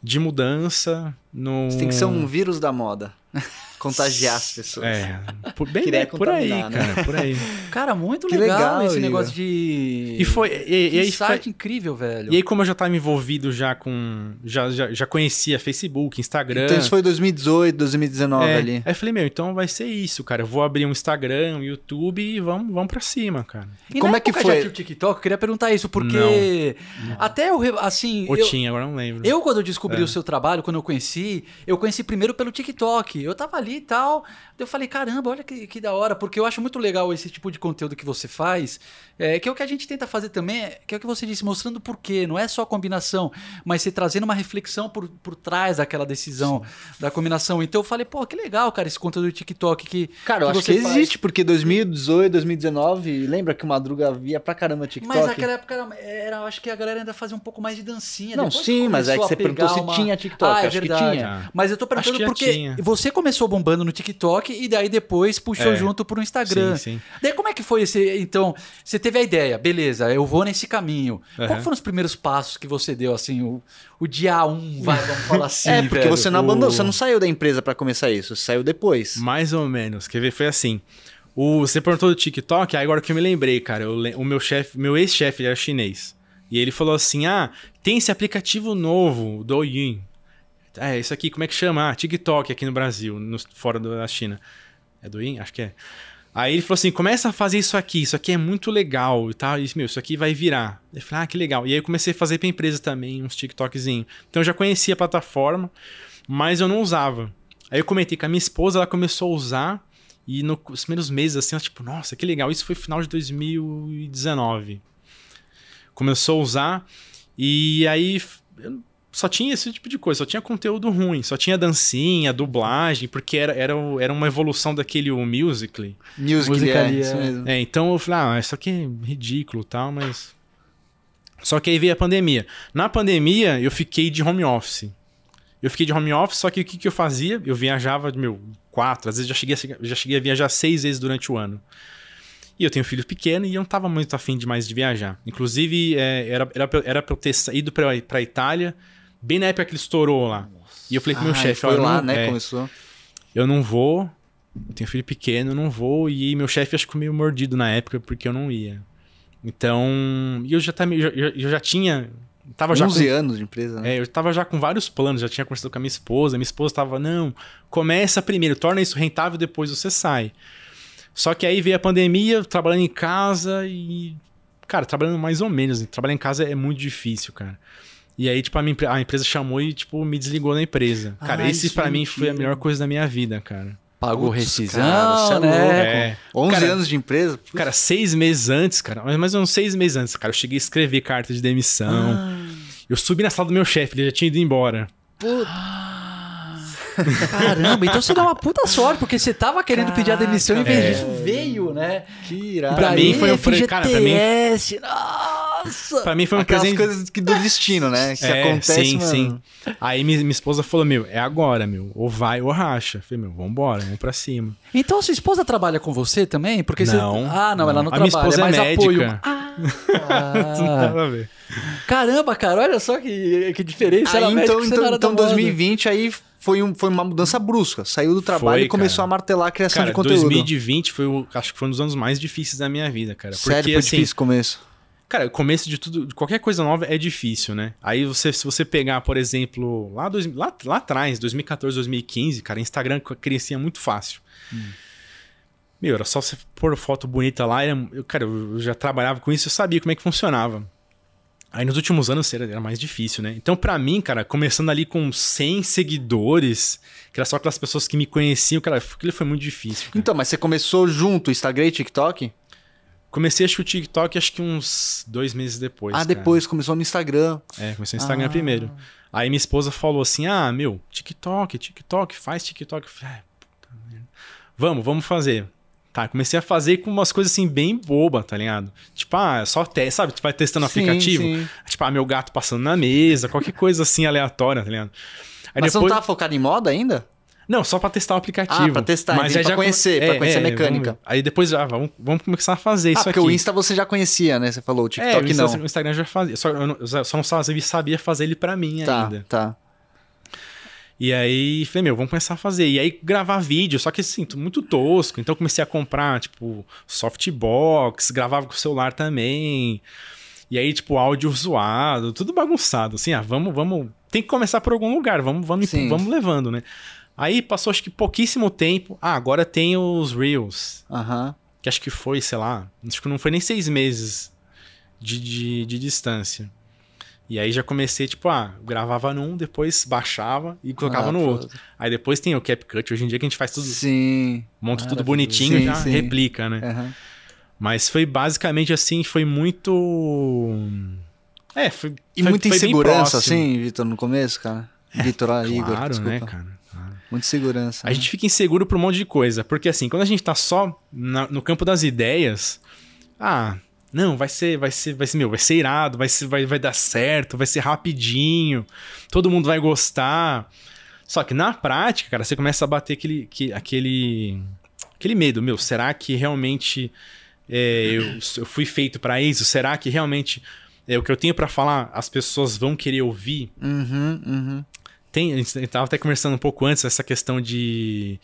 de mudança no... Você tem que ser um vírus da moda. Contagiar as pessoas. É, por, bem, bem por aí, né? cara, por aí. Cara, muito Que legal, legal, esse negócio de. E foi... E, e aí foi, site incrível, velho. E aí, como eu já estava envolvido já com. Já, já, já conhecia Facebook, Instagram. Então isso foi 2018, 2019 é, ali. Aí eu falei, meu, então vai ser isso, cara. Eu vou abrir um Instagram, um YouTube e vamos, vamos pra cima, cara. E Como é que foi? já TikTok? Eu queria perguntar isso, porque até eu, assim, Ou eu, tinha, agora não lembro. eu quando eu descobri É. o seu trabalho, quando eu conheci, eu conheci primeiro pelo TikTok. Eu tava ali e tal, eu falei, caramba, olha que, que da hora, porque eu acho muito legal esse tipo de conteúdo que você faz, é, que é o que a gente tenta fazer também, que é o que você disse, mostrando por quê, não é só a combinação, mas você trazendo uma reflexão por, por trás daquela decisão, da combinação. Então eu falei, pô, que legal, cara, esse conteúdo do TikTok que Cara, eu que acho que faz. existe, porque 2018, 2019, lembra que o Madruga via pra caramba TikTok? Mas naquela época era, era- eu acho que a galera ainda fazia um pouco mais de dancinha. Não, Depois sim, mas é que você a perguntou se uma- tinha TikTok, Ah, é acho que verdade. tinha. Mas eu tô perguntando que porque tinha. você começou bombando no TikTok e daí depois puxou É. junto pro Instagram. Sim, sim. Daí como é que foi esse. Então, você teve a ideia, beleza, eu vou nesse caminho. Qual Aham. foram os primeiros passos que você deu, assim, o, o dia um, vai, vamos falar assim. é, porque velho? você não o- abandonou, você não saiu da empresa pra começar isso, você saiu depois. Mais ou menos. Quer ver? Foi assim. O, você perguntou do TikTok, aí agora que eu me lembrei, cara. eu o meu chefe, meu ex-chefe era chinês. E ele falou assim: ah, tem esse aplicativo novo, Douyin. É, isso aqui, como é que chama? Ah, TikTok aqui no Brasil, no- fora da China. É Douyin? Acho que é. Aí ele falou assim: começa a fazer isso aqui, isso aqui é muito legal e tal. E, meu, isso aqui vai virar. Eu falei, ah, que legal. E aí eu comecei a fazer pra empresa também, uns TikTokzinhos. Então eu já conhecia a plataforma, mas eu não usava. Aí eu comentei com a minha esposa, ela começou a usar. E nos primeiros meses, assim, ela, tipo, nossa, que legal. Isso foi final de 2019. Começou a usar. E aí eu só tinha esse tipo de coisa, só tinha conteúdo ruim, só tinha dancinha, dublagem, porque era, era, era uma evolução daquele o Musical.ly. Music, Musical.ly, é, isso é. mesmo. É, então eu falei, ah, isso aqui é ridículo e tal, mas. Só que aí veio a pandemia. Na pandemia, eu fiquei de home office. Eu fiquei de home office, só que o que, que eu fazia? Eu viajava, meu, quatro, às vezes já cheguei, a, já cheguei a viajar seis vezes durante o ano. E eu tenho um filho pequeno e eu não tava muito afim demais de viajar. Inclusive, é, era, era, pra, era pra eu ter ido pra, pra Itália, bem na época que ele estourou lá. E eu falei com o meu Ah, chefe, foi eu lá, não- né? é, Começou. eu não vou, eu tenho filho pequeno, eu não vou. E meu chefe acho que meio mordido na época porque eu não ia. Então, e eu já, tá, meio- eu, eu já tinha. Tava já com 11 anos de empresa, né? é, eu tava já com vários planos, já tinha conversado com a minha esposa. Minha esposa tava, não, começa primeiro, torna isso rentável, depois você sai. Só que aí veio a pandemia, trabalhando em casa e. Cara, trabalhando mais ou menos. né? Trabalhar em casa é muito difícil, cara. E aí, tipo, a, minha, a empresa chamou e, tipo, me desligou da empresa. Cara, Ai, esse pra mim foi a melhor coisa da minha vida, cara. Pagou Putz, rescisão, cara, cê é né? louco. É. 11 Cara, anos de empresa? Putz. Cara, seis meses antes, cara, mais ou menos seis meses antes, cara, eu cheguei a escrever carta de demissão. Ah. Eu subi na sala do meu chefe, ele já tinha ido embora. Caramba, então você dá uma puta sorte, porque você tava querendo pedir a demissão e em vez É. disso veio, né? que irado. Pra mim foi um FGTS, cara, pra mim- nossa! Pra mim foi um Aquelas presente. coisas que do destino, né? Que É, acontece, sim, mano. sim. Aí minha, minha esposa falou, meu, é agora, meu. Ou vai ou racha. Eu Falei, meu, vambora, vamos pra cima. Então sua esposa trabalha com você também? Porque você... Não, Ah, não, ela não não. A minha trabalha, esposa é mais é médica. apoio. Ah, Nada a ver. caramba, cara, olha só que, que diferença. Aí, médico, então, você então, não era da então moda. 2020 aí foi, um, foi uma mudança brusca. Saiu do trabalho Foi, e começou cara. a martelar a criação Cara, de conteúdo. 2020 foi o, acho que foi um dos anos mais difíceis da minha vida, cara. Sério, Porque foi assim, difícil o começo. Cara, o começo de tudo, de qualquer coisa nova é difícil, né? Aí você, se você pegar, por exemplo, lá, dois, lá, lá atrás, 2014, 2015, cara, Instagram crescia muito fácil. Meu, era só você pôr foto bonita lá. Era, eu, cara, eu já trabalhava com isso, eu sabia como é que funcionava. Aí nos últimos anos era, era mais difícil, né? Então, pra mim, cara, começando ali com 100 seguidores, que era só aquelas pessoas que me conheciam, cara, aquilo foi muito difícil. cara. Então, mas você começou junto Instagram e TikTok? Comecei acho que o TikTok acho que uns dois meses depois. ah, cara. depois começou no Instagram. É, comecei no Instagram Ah. primeiro. Aí minha esposa falou assim: ah, meu, TikTok, TikTok, faz TikTok. Eu falei, ah, puta merda. Vamos, vamos fazer. Tá, comecei a fazer com umas coisas assim bem boba, tá ligado? Tipo, ah, é só teste, sabe? Tu vai testando o Sim, aplicativo. sim. Tipo, ah, meu gato passando na mesa, qualquer coisa assim aleatória, tá ligado? Aí Mas você depois... não tava focado em moda ainda? Não, só pra testar o aplicativo. Ah, pra testar, Mas aí pra já conhecer, pra conhecer a vamos mecânica. ver. Aí depois, ah, vamos, vamos começar a fazer ah, isso porque aqui. o Insta você já conhecia, né? Você falou, o É, TikTok o Insta- não. o Instagram já fazia. Só, eu não, só não sabia, fazer ele pra mim Tá, ainda. tá. E aí, falei, meu, vamos começar a fazer. E aí, gravar vídeo, só que assim, muito tosco. Então, comecei a comprar, tipo, softbox, gravava com o celular também. E aí, tipo, áudio zoado, tudo bagunçado. Assim, ah, vamos, vamos. Tem que começar por algum lugar, vamos, vamos, Sim. vamos levando, né? Aí passou, acho que pouquíssimo tempo. Ah, agora tem os Reels. Aham. Que acho que foi, sei lá, acho que não foi nem seis meses de, de, de distância. E aí já comecei, tipo, ah, gravava num, depois baixava e colocava Ah, no outro. Aí depois tem o CapCut, hoje em dia que a gente faz tudo, Sim. monta tudo bonitinho Sim, e já sim. replica, né? aham. Mas foi basicamente assim, foi muito... É, foi E foi- muita foi insegurança, assim, Vitor, no começo, cara? Vitor, ah, Igor, Claro, desculpa. né, cara? Claro. Muita segurança. A né? gente fica inseguro por um monte de coisa. Porque assim, quando a gente tá só na- no campo das ideias, ah, não, vai ser, vai ser, vai ser, meu, vai ser irado, vai, ser, vai, vai dar certo, vai ser rapidinho, todo mundo vai gostar. Só que na prática, cara, você começa a bater aquele, que, aquele, aquele medo, meu, será que realmente é, eu, eu fui feito pra isso? Será que realmente é, o que eu tenho pra falar as pessoas vão querer ouvir? Uhum, uhum. Tem, a gente tava até conversando um pouco antes essa questão de,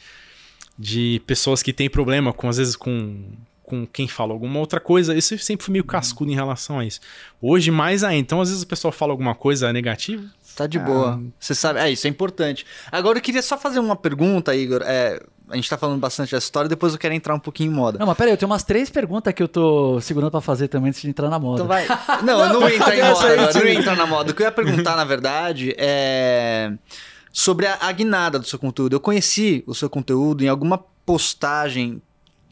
de pessoas que têm problema com, às vezes, com, com quem fala alguma outra coisa. Isso eu sempre fui meio cascudo em relação a isso. Hoje, mais ainda. Então, às vezes, a pessoa fala alguma coisa negativa. Tá de Ah. boa. Você sabe. É, isso é importante. Agora eu queria só fazer uma pergunta, Igor. É, a gente tá falando bastante dessa história, depois eu quero entrar um pouquinho em moda. Não, mas peraí, eu tenho umas três perguntas que eu tô segurando pra fazer também antes de entrar na moda. Então vai. Não, eu não vou entrar em moda agora. Eu não entrar na moda. O que eu ia perguntar, na verdade, é sobre a, a guinada do seu conteúdo. Eu conheci o seu conteúdo em alguma postagem.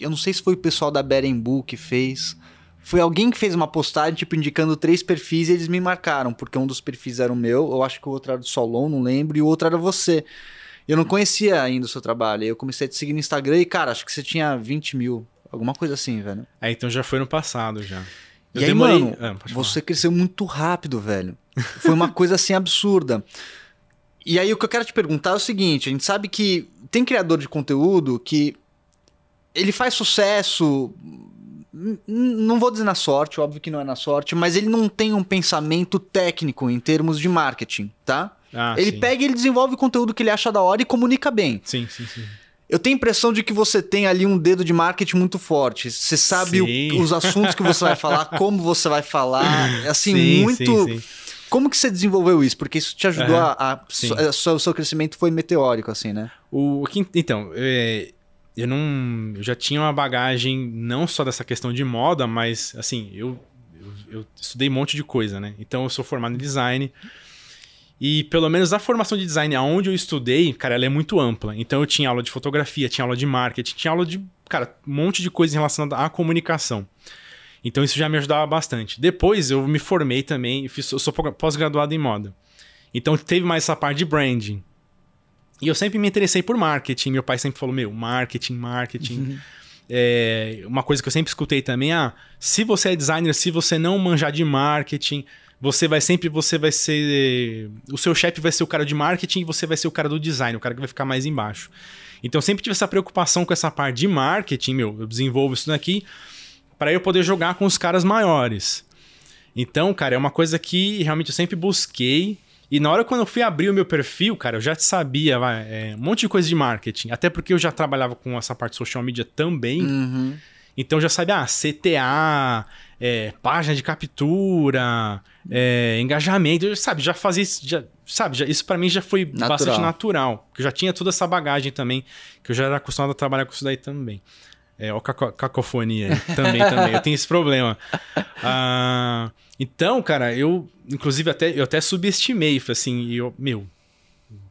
Eu não sei se foi o pessoal da Berembu que fez. Foi alguém que fez uma postagem, tipo, indicando três perfis e eles me marcaram, porque um dos perfis era o meu, eu acho que o outro era do Solon, não lembro, e o outro era você. Eu não conhecia ainda o seu trabalho. aí Eu comecei a te seguir no Instagram e, cara, acho que você tinha 20 mil. Alguma coisa assim, velho. É, então já foi no passado já. Eu e aí, demorei- mano, Ah, você cresceu muito rápido, velho. Foi uma coisa assim absurda. E aí o que eu quero te perguntar é o seguinte: a gente sabe que tem criador de conteúdo que ele faz sucesso. Não vou dizer na sorte, óbvio que não é na sorte, mas ele não tem um pensamento técnico em termos de marketing, tá? Ah, ele sim. pega e ele desenvolve o conteúdo que ele acha da hora e comunica bem. Sim, sim, sim. Eu tenho a impressão de que você tem ali um dedo de marketing muito forte. Você sabe o- os assuntos que você vai falar, como você vai falar, assim, Sim, muito. sim, sim. Como que você desenvolveu isso? Porque isso te ajudou Aham, a. a- a- so- o seu crescimento foi meteórico, assim, né? O, que- então, é, eu não. Eu já tinha uma bagagem não só dessa questão de moda, mas assim, eu, eu, eu estudei um monte de coisa, né? Então eu sou formado em design. E pelo menos a formação de design aonde eu estudei, cara, ela é muito ampla. Então eu tinha aula de fotografia, tinha aula de marketing, tinha aula de, cara, um monte de coisa relacionada à comunicação. Então isso já me ajudava bastante. Depois eu me formei também, eu fiz- eu sou pós-graduado em moda. Então teve mais essa parte de branding. E eu sempre me interessei por marketing. Meu pai sempre falou: meu, marketing, marketing. É, uma coisa que eu sempre escutei também: ah, se você é designer, se você não manjar de marketing, você vai sempre, você vai ser. O seu chefe vai ser o cara de marketing e você vai ser o cara do design, o cara que vai ficar mais embaixo. Então eu sempre tive essa preocupação com essa parte de marketing, meu, eu desenvolvo isso daqui para eu poder jogar com os caras maiores. Então, cara, é uma coisa que realmente eu sempre busquei. E na hora quando eu fui abrir o meu perfil, cara, eu já sabia vai, é, um monte de coisa de marketing. Até porque eu já trabalhava com essa parte de social media também. Uhum. Então eu já sabia, ah, CTA, é, página de captura, é, engajamento, eu, sabe, já fazia isso, já, sabe, já, isso para mim já foi Natural. bastante natural, porque eu já tinha toda essa bagagem também, que eu já era acostumado a trabalhar com isso daí também. É, ó, caco- cacofonia aí. também, também, eu tenho esse problema. Ah, então, cara, eu, inclusive, até, eu até subestimei, falei assim, e eu, meu,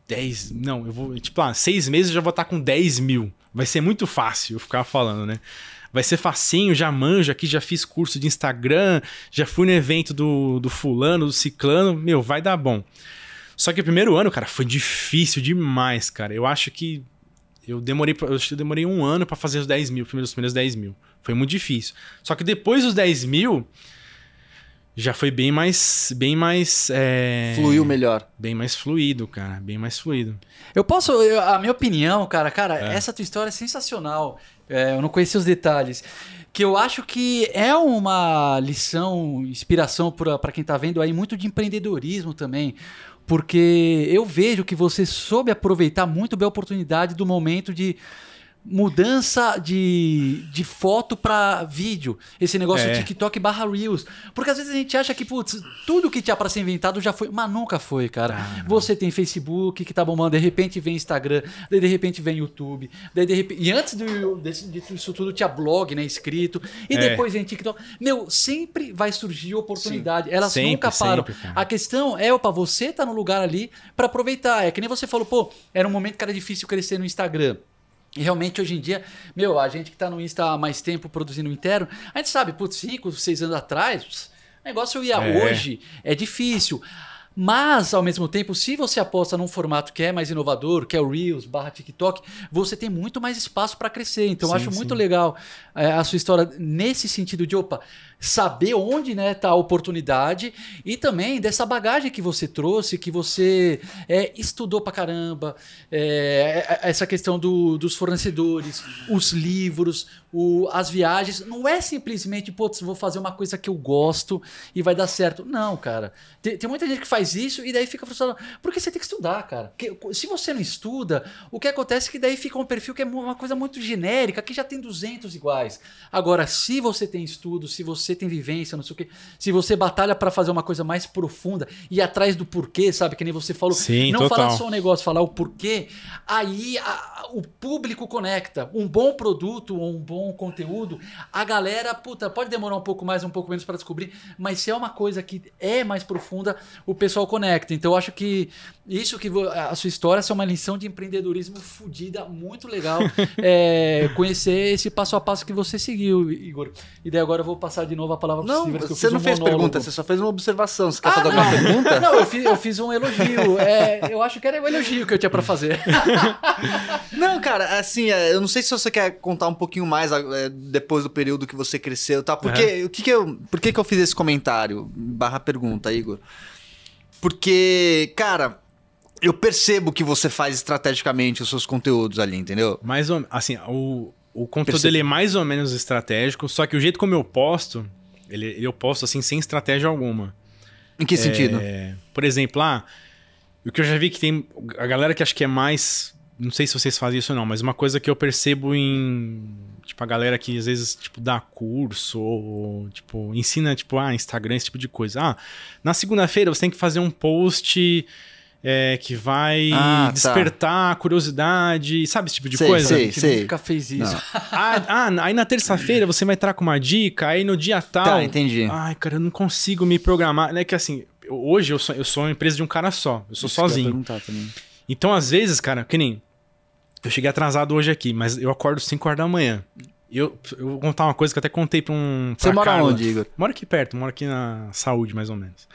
10, não, eu vou, tipo, ah, seis meses eu já vou estar com 10 mil. Vai ser muito fácil eu ficar falando, né? Vai ser facinho, já manjo aqui, já fiz curso de Instagram, já fui no evento do, do fulano, do ciclano, meu, vai dar bom. Só que o primeiro ano, cara, foi difícil demais, cara. Eu acho que eu demorei, eu acho que eu demorei um ano pra fazer os 10 mil, primeiros, os primeiros 10 mil. Foi muito difícil. Só que depois dos 10 mil, já foi bem mais, bem mais, é, Fluiu melhor. bem mais fluido, cara, bem mais fluido. Eu posso, eu- a minha opinião, cara, cara, É. essa tua história é sensacional. É, eu não conhecia os detalhes. Que eu acho que é uma lição, inspiração para quem tá vendo aí, muito de empreendedorismo também. Porque eu vejo que você soube aproveitar muito bem a oportunidade do momento de mudança de, de foto para vídeo. Esse negócio É. TikTok barra Reels. Porque às vezes a gente acha que, putz, tudo que tinha para ser inventado já foi, mas nunca foi, cara. Ah, Você tem Facebook que tá bombando, de repente vem Instagram, daí de repente vem YouTube, daí de repente. E antes do, desse, disso tudo tinha blog, né? Escrito. E É. depois vem TikTok. Meu, sempre vai surgir oportunidade. Elas Sempre, nunca param. sempre, a questão é, opa, você tá no lugar ali para aproveitar. É que nem você falou, pô, era um momento que era difícil crescer no Instagram. E realmente hoje em dia, meu, a gente que tá no Insta há mais tempo produzindo interno, a gente sabe, putz, 5, 6 anos atrás, o negócio ia É. hoje, é difícil. Mas, ao mesmo tempo, se você aposta num formato que é mais inovador, que é o Reels barra TikTok, você tem muito mais espaço para crescer. Então, eu Sim, acho muito sim. legal é, a sua história nesse sentido de, opa, saber onde né, tá a oportunidade e também dessa bagagem que você trouxe, que você é, estudou pra caramba, é, é, essa questão do- dos fornecedores, os livros, o- as viagens. Não é simplesmente, putz, vou fazer uma coisa que eu gosto e vai dar certo. Não, cara. Tem, tem muita gente que faz isso e daí fica frustrado. Porque você tem que estudar, cara. Porque se você não estuda, o que acontece é que daí fica um perfil que é uma coisa muito genérica, que já tem 200 iguais. Agora, se você tem estudo, se você tem vivência, não sei o quê, se você batalha pra fazer uma coisa mais profunda e atrás do porquê, sabe? Que nem você falou. Sim, não total. falar só um negócio, falar o porquê, aí a- o público conecta. Um bom produto ou um bom conteúdo, a galera, puta, pode demorar um pouco mais, um pouco menos pra descobrir, mas se é uma coisa que é mais profunda, o pessoal conecta. Então eu acho que isso que a sua história é uma lição de empreendedorismo fodida, muito legal. é, conhecer esse passo a passo que você seguiu, Igor. E daí agora eu vou passar de novo a palavra Não, que eu você fiz não um fez monólogo. pergunta, você só fez uma observação. Você quer Ah, fazer não. alguma pergunta? Não, eu fiz, eu fiz um elogio. É, eu acho que era o elogio que eu tinha pra fazer. Não, cara, assim, é, eu não sei se você quer contar um pouquinho mais é, depois do período que você cresceu, tá? Porque o que que eu, por que que eu fiz esse comentário? Barra pergunta, Igor. Porque, cara, eu percebo que você faz estrategicamente os seus conteúdos ali, entendeu? Mais ou assim, o, o conteúdo Percebo. dele é mais ou menos estratégico, só que o jeito como eu posto, ele, eu posto assim sem estratégia alguma. Em que sentido? É, por exemplo, lá, o que eu já vi que tem. A galera que acha que é mais. Não sei se vocês fazem isso ou não, mas uma coisa que eu percebo em. Tipo, a galera que às vezes, tipo, dá curso ou, tipo, ensina, tipo, ah, Instagram, esse tipo de coisa. Ah, na segunda-feira você tem que fazer um post é, que vai Ah, tá. despertar a curiosidade, sabe esse tipo de Sei, coisa? sei. A gente nunca fez isso. Ah, ah, aí na terça-feira você vai entrar com uma dica, aí no dia tal. Tá, entendi. Ai, cara, eu não consigo me programar. É que assim, hoje eu sou, eu sou uma empresa de um cara só. Eu sou Isso que eu ia sozinho. Então, às vezes, cara, que nem. Eu cheguei atrasado hoje aqui, mas eu acordo 5 horas da manhã. E Eu, eu vou contar uma coisa que eu até contei pra um. Você pra mora Carla. onde, Igor? Moro aqui perto, moro aqui na saúde, mais ou menos.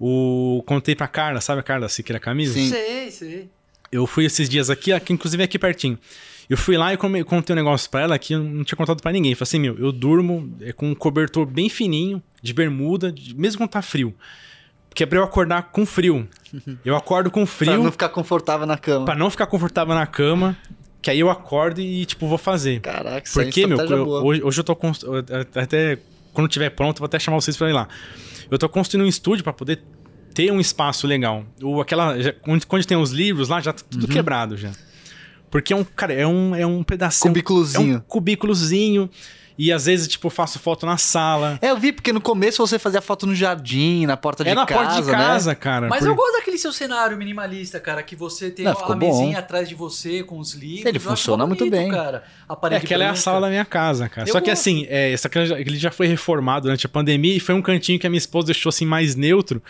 O, contei pra Carla, sabe a Carla Siqueira Camisa? Sim. Sei, sei. Eu fui esses dias aqui, aqui inclusive aqui pertinho. Eu fui lá e contei um negócio pra ela que eu não tinha contado pra ninguém. Falei assim, meu, eu durmo é, com um cobertor bem fininho, de bermuda, de- mesmo quando tá frio. Porque é pra eu acordar com frio. Eu acordo com Pra frio não ficar confortável na cama. pra não ficar confortável na cama, que aí eu acordo e, tipo, vou fazer. Caraca, é Porque, meu, estratégia eu- boa. hoje, hoje eu tô const- até quando tiver pronto, vou até chamar vocês pra ir lá. Eu tô construindo um estúdio pra poder ter um espaço legal. O aquela já- onde, onde tem os livros lá já tá tudo Uhum. quebrado já. Porque é um, cara, é um é um pedacinho, Cubículozinho. é um cubículozinho e às vezes tipo faço foto na sala. É, eu vi, porque no começo você fazia foto no jardim, na porta de é na casa, porta de né? casa, cara. Mas por- eu gosto daquele seu cenário minimalista, cara, que você tem Não, a mesinha bom. atrás de você com os livros. Ele funciona muito bonito, bem. Cara. A É, aquela é a branca. sala da minha casa, cara. Eu Só que gosto. assim, é, essa ele já foi reformado durante a pandemia e foi um cantinho que a minha esposa deixou assim mais neutro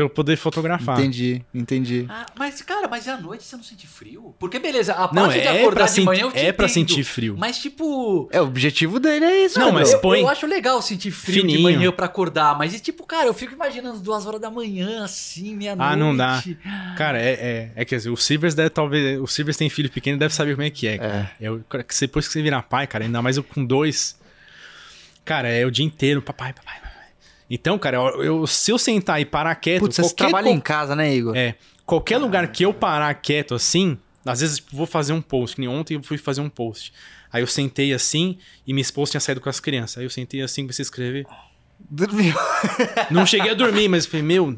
pra eu poder fotografar. Entendi, entendi. Ah, mas, cara, mas e à noite você não sente frio? Porque, beleza, a parte Não, de é acordar pra, de manhã eu te é pra entendo, sentir frio. Mas, tipo... É, o objetivo dele é isso. Não, né, mas eu, põe- eu acho legal sentir frio de Fininho. manhã pra acordar, mas, e, tipo, cara, eu fico imaginando duas horas da manhã, assim, meia-noite. Ah, não dá. Cara, é, é, é que assim, o Silvers deve talvez. O Silvers tem filho pequeno deve saber como é que é, cara. É. cara, que depois que você virar pai, cara, ainda mais eu com dois. Cara, é o dia inteiro, papai, papai, papai. Então, cara, eu, eu- se eu sentar e parar quieto. Putz, você trabalha co- em casa, né, Igor? É. Qualquer lugar que eu parar quieto assim, às vezes tipo, vou fazer um post. Que nem ontem eu fui fazer um post. Aí eu sentei assim e minha esposa tinha saído com as crianças. Aí eu sentei assim, comecei a escrever. Dormiu. Não cheguei a dormir, mas falei, meu.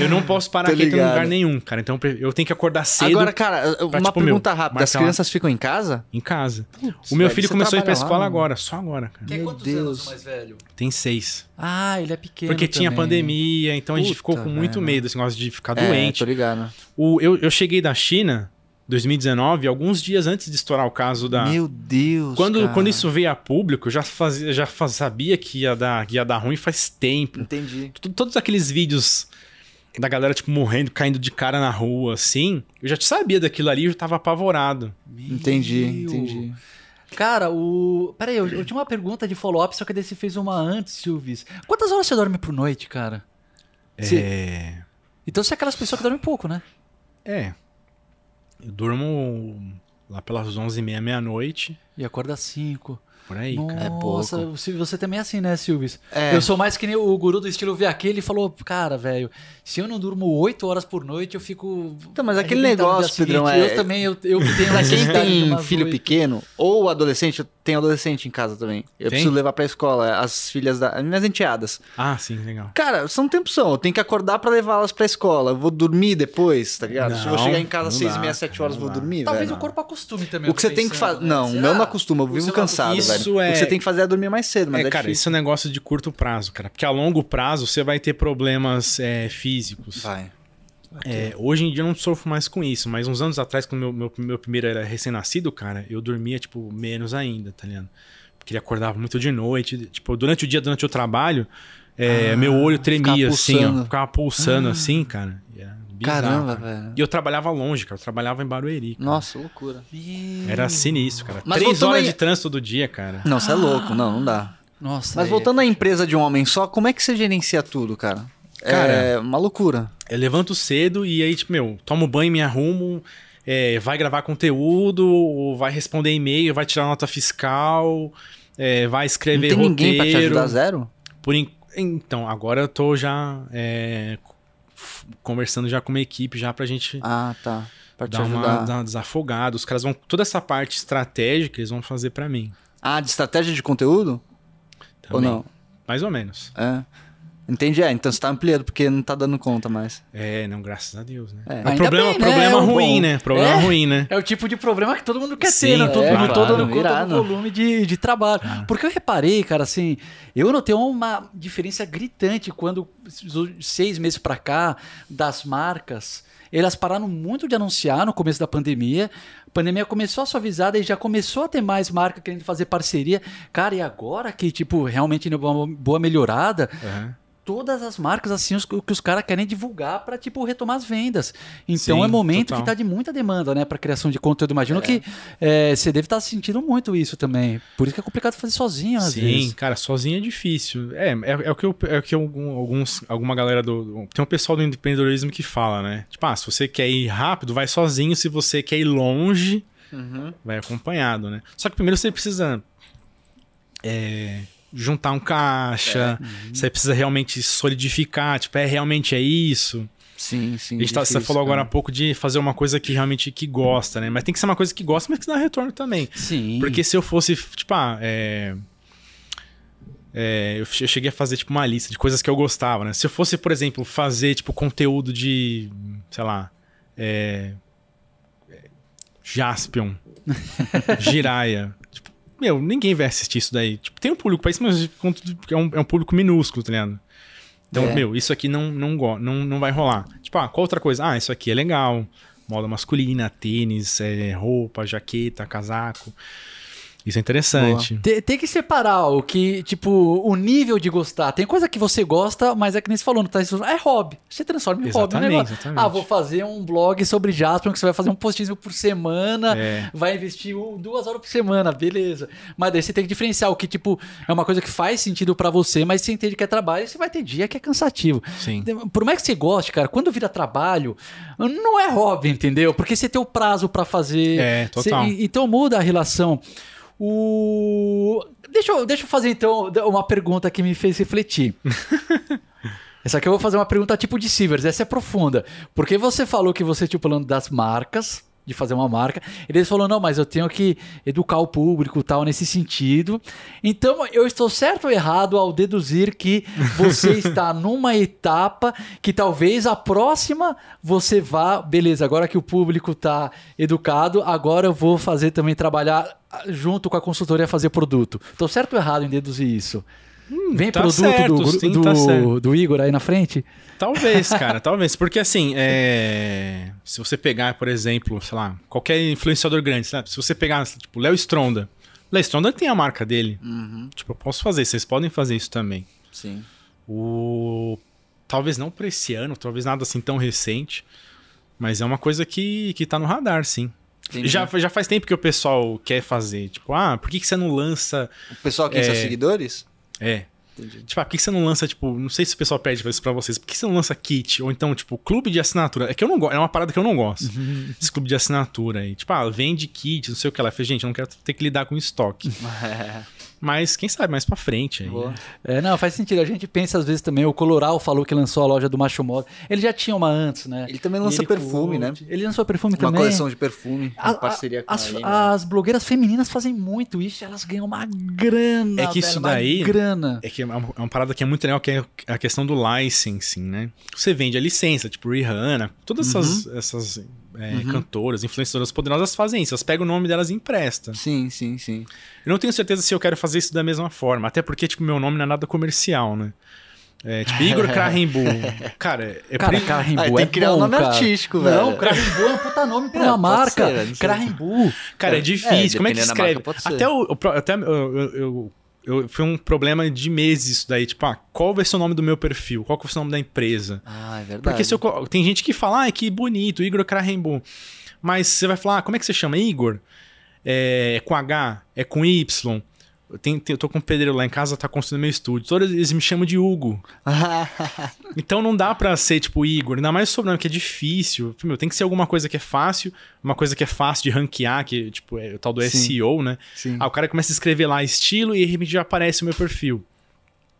Eu não posso parar Tô quieto em lugar nenhum, cara. Então eu tenho que acordar cedo Agora, cara, uma tipo, meu, pergunta rápida. As lá. crianças ficam em casa? em casa. o meu filho começou a ir pra lá, escola mano. agora, só agora, cara. Tem Meu quantos Deus. anos o mais velho? Tem seis. Ah, ele é pequeno Porque tinha também. pandemia, então a gente Puta, ficou com muito medo, esse negócio de ficar É, doente. tô ligado. O, eu, eu cheguei da China, 2019, alguns dias antes de estourar o caso da. Meu Deus, Quando, cara. quando isso veio a público, eu já, fazia, já faz- sabia que ia, dar, que ia dar ruim faz tempo. Entendi. T- Todos aqueles vídeos da galera, tipo, morrendo, caindo de cara na rua, assim, eu já sabia daquilo ali, eu já tava apavorado. Entendi, Meu. entendi. Cara, o. Peraí, eu, eu tinha uma pergunta de follow-up, só que daí você fez uma antes, Silvis. Quantas horas você dorme por noite, cara? Se- É. Então você é aquelas pessoas que dormem pouco, né? É. Eu durmo lá pelas 11h30, meia-noite, E acorda às 5. por aí, cara. Nossa, pouco. o Silvio, você também é assim, né, Silvis? É. Eu sou mais que nem o guru do estilo VAQ, ele falou, cara, velho, se eu não durmo 8 horas por noite, eu fico. Então, mas aquele negócio, Pedrão, é- Eu também, eu, eu tenho Pra quem tem filho oito. pequeno ou adolescente, eu tenho adolescente em casa também. Eu Tem? preciso levar pra escola as filhas da. As minhas enteadas. Ah, sim, legal. Cara, são tempos são. Eu tenho que acordar pra levá-las pra escola. Eu vou dormir depois, tá ligado? Se eu vou Não, chegar em casa às não 6 e meia, 7 horas, não vou dormir, Talvez velho. o corpo acostume também. O que você tem que fazer. fazer. Não, não não acostuma, eu vivo cansado, Isso velho. é- O que você tem que fazer é dormir mais cedo, mas é, é, cara, difícil. isso é um negócio de curto prazo, cara. Porque a longo prazo você vai ter problemas é, físicos. Vai. É, hoje em dia eu não sofro mais com isso, mas uns anos atrás, quando meu, meu, meu primeiro era recém-nascido, cara, eu dormia, tipo, menos ainda, tá ligado? Porque ele acordava muito de noite. Tipo, durante o dia, durante o trabalho, é, Ah, meu olho tremia, ficava assim, ó. Ficava pulsando, assim, cara. E bizarro, Caramba, cara. velho. E eu trabalhava longe, cara. Eu trabalhava em Barueri. cara. Nossa, loucura. Era sinistro, cara. Mas Três horas aí- de trânsito todo dia, cara. Não, você é louco. Não, não dá. Nossa. Mas é- voltando à empresa de um homem só, como é que você gerencia tudo, cara? Cara, é uma loucura. Eu levanto cedo e aí, tipo, meu, tomo banho, me arrumo, é, vai gravar conteúdo, ou vai responder e-mail, vai tirar nota fiscal, é, vai Não escrever tem ninguém pra te roteiro. ajudar zero? Por en- Então, agora eu tô já é, conversando já com uma equipe já pra gente Ah, tá. Pra te dar uma, ajudar. dar uma desafogada. Os caras vão. Toda essa parte estratégica eles vão fazer pra mim. Ah, de estratégia de conteúdo? Ou também. não? Mais ou menos. É. Entendi, é. Então você tá ampliando, porque não tá dando conta mais. É, não, graças a Deus, né? É. É Ainda um problema, bem, né? problema É um ruim, bom. né? Problema É. ruim, né? É o tipo de problema que todo mundo quer Sim, ter, né? Todo, é, mundo, claro, todo, todo irado. volume de, de trabalho. Porque eu reparei, cara, assim, eu notei uma diferença gritante quando, seis meses pra cá, das marcas, elas pararam muito de anunciar no começo da pandemia. A pandemia começou a suavizar, e já começou a ter mais marca querendo fazer parceria. Cara, e agora que, tipo, realmente deu uma boa melhorada, Aham. Todas as marcas, assim, os, que os caras querem divulgar para tipo, retomar as vendas. Então Sim, é momento total. que tá de muita demanda, né, para criação de conteúdo. Imagino que é, você deve estar sentindo muito isso também. Por isso que é complicado fazer sozinho, às Sim, vezes. cara, sozinho é difícil. É, é, é o que, eu, é o que alguns, alguma galera do, Tem um pessoal do empreendedorismo que fala, né? Tipo, ah, se você quer ir rápido, vai sozinho. Se você quer ir longe, vai acompanhado, né? Só que primeiro você precisa. é, juntar um caixa. Você precisa realmente solidificar. Tipo, é realmente é isso. Sim, sim. A gente tá- você falou agora há pouco de fazer uma coisa que realmente que gosta, né? Mas tem que ser uma coisa que gosta, mas que dá retorno também. Sim. Porque se eu fosse, tipo, ah, é... é, eu che- eu cheguei a fazer, tipo, uma lista de coisas que eu gostava, né? Se eu fosse, por exemplo, fazer, tipo, conteúdo de, sei lá, é... é, Jaspion, Jiraya, meu, ninguém vai assistir isso daí. Tipo, tem um público pra isso, mas é um, é um público minúsculo, tá ligado? Então, É. meu, isso aqui não, não, não, não vai rolar. Tipo, ah, qual outra coisa? Ah, isso aqui é legal. Moda masculina, tênis, é, roupa, jaqueta, casaco. Isso é interessante. Tem, tem que separar o que, tipo, o nível de gostar. Tem coisa que você gosta, mas é que nem você falou, não tá, é hobby. Você transforma em hobby. Exatamente, negócio. exatamente. Ah, vou fazer um blog sobre Jasper, que você vai fazer um postinho por semana, É. vai investir duas horas por semana, beleza. Mas daí você tem que diferenciar o que, tipo, é uma coisa que faz sentido pra você, mas você entende que é trabalho e você vai ter dia que é cansativo. Sim. Por mais que você goste, cara, quando vira trabalho, não é hobby, entendeu? Porque você tem o prazo pra fazer. É, total. Você- então muda a relação. O... Deixa, eu, deixa eu fazer então uma pergunta que me fez refletir. Essa aqui eu vou fazer uma pergunta tipo de Sivers, essa é profunda. Porque você falou que você tinha o plano das marcas, de fazer uma marca, e eles falou não, mas eu tenho que educar o público tal, nesse sentido. Então, eu estou certo ou errado ao deduzir que você está numa etapa que talvez a próxima você vá, beleza, agora que o público está educado, agora eu vou fazer também trabalhar ah, junto com a consultoria fazer produto. Estou certo ou errado em deduzir isso? Vem tá produto certo, do, sim, do, tá certo. do Igor aí na frente? Talvez, cara, talvez. Porque assim, é... se você pegar, por exemplo, sei lá, qualquer influenciador grande, sabe? se você pegar, tipo, Léo Stronda. Léo Stronda tem a marca dele. Tipo, eu posso fazer, vocês podem fazer isso também. Sim. O... Talvez não pra esse ano, talvez nada assim tão recente. Mas é uma coisa que, que tá no radar, sim. Entendi. Já, já faz tempo que o pessoal quer fazer. Tipo, ah, por que, que você não lança. O pessoal que é... seus seguidores? É. Entendi. Tipo, ah, por que você não lança, tipo, não sei se o pessoal pede isso pra vocês, por que você não lança kit? Ou então, tipo, clube de assinatura. É que eu não gosto, é uma parada que eu não gosto. Esse clube de assinatura aí. Tipo, ah, vende kit, não sei o que lá. Eu falei, gente, eu não quero ter que lidar com estoque. Mas quem sabe mais pra frente aí. Boa. né? É, não, faz sentido. A gente pensa às vezes também, o Coloral falou que lançou a loja do Macho Moda. Ele já tinha uma antes, né? Ele também lança ele perfume, curte. né? Ele lançou perfume Uma também. coleção de perfume, A- em parceria com as, a Aline. as blogueiras femininas fazem muito isso, elas ganham uma grana. É que isso velho, uma daí- grana. É que é uma, é uma parada que é muito legal, que é a questão do licensing, né? Você vende a licença, tipo Rihanna, todas essas, essas é, cantoras, influenciadoras poderosas fazem isso. Elas pegam o nome delas e emprestam. Sim, sim, sim. Eu não tenho certeza se eu quero fazer isso da mesma forma. Até porque, tipo, meu nome não é nada comercial, né? É, tipo, Igor Krahenbu. Cara, é Cara, Krahenbu Ah, tem é que criar um bom, nome cara. artístico, Não, velho. Krahenbu é um puta nome pra É, uma marca. ser, não. Krahenbu. Cara, é É, difícil. Como é que escreve? marca. Até o. até eu, eu, eu- eu- foi um problema de meses isso daí. Tipo, ah, qual vai ser o nome do meu perfil? Qual vai ser o nome da empresa? Ah, é verdade. Porque se eu, tem gente que fala, ah, que bonito, Igor Krahenbu. Mas você vai falar, ah, como é que você chama? Igor? É, é com H? É com Y? Eu, tenho, eu tô com um pedreiro lá em casa, tá construindo meu estúdio. Todos eles me chamam de Hugo. Então não dá pra ser tipo Igor, ainda mais o sobrenome que é difícil. Meu, tem que ser alguma coisa que é fácil, uma coisa que é fácil de ranquear, que tipo é o tal do Sim. SEO, né? Sim, Ah, o cara começa a escrever lá estilo e de repente já aparece o meu perfil.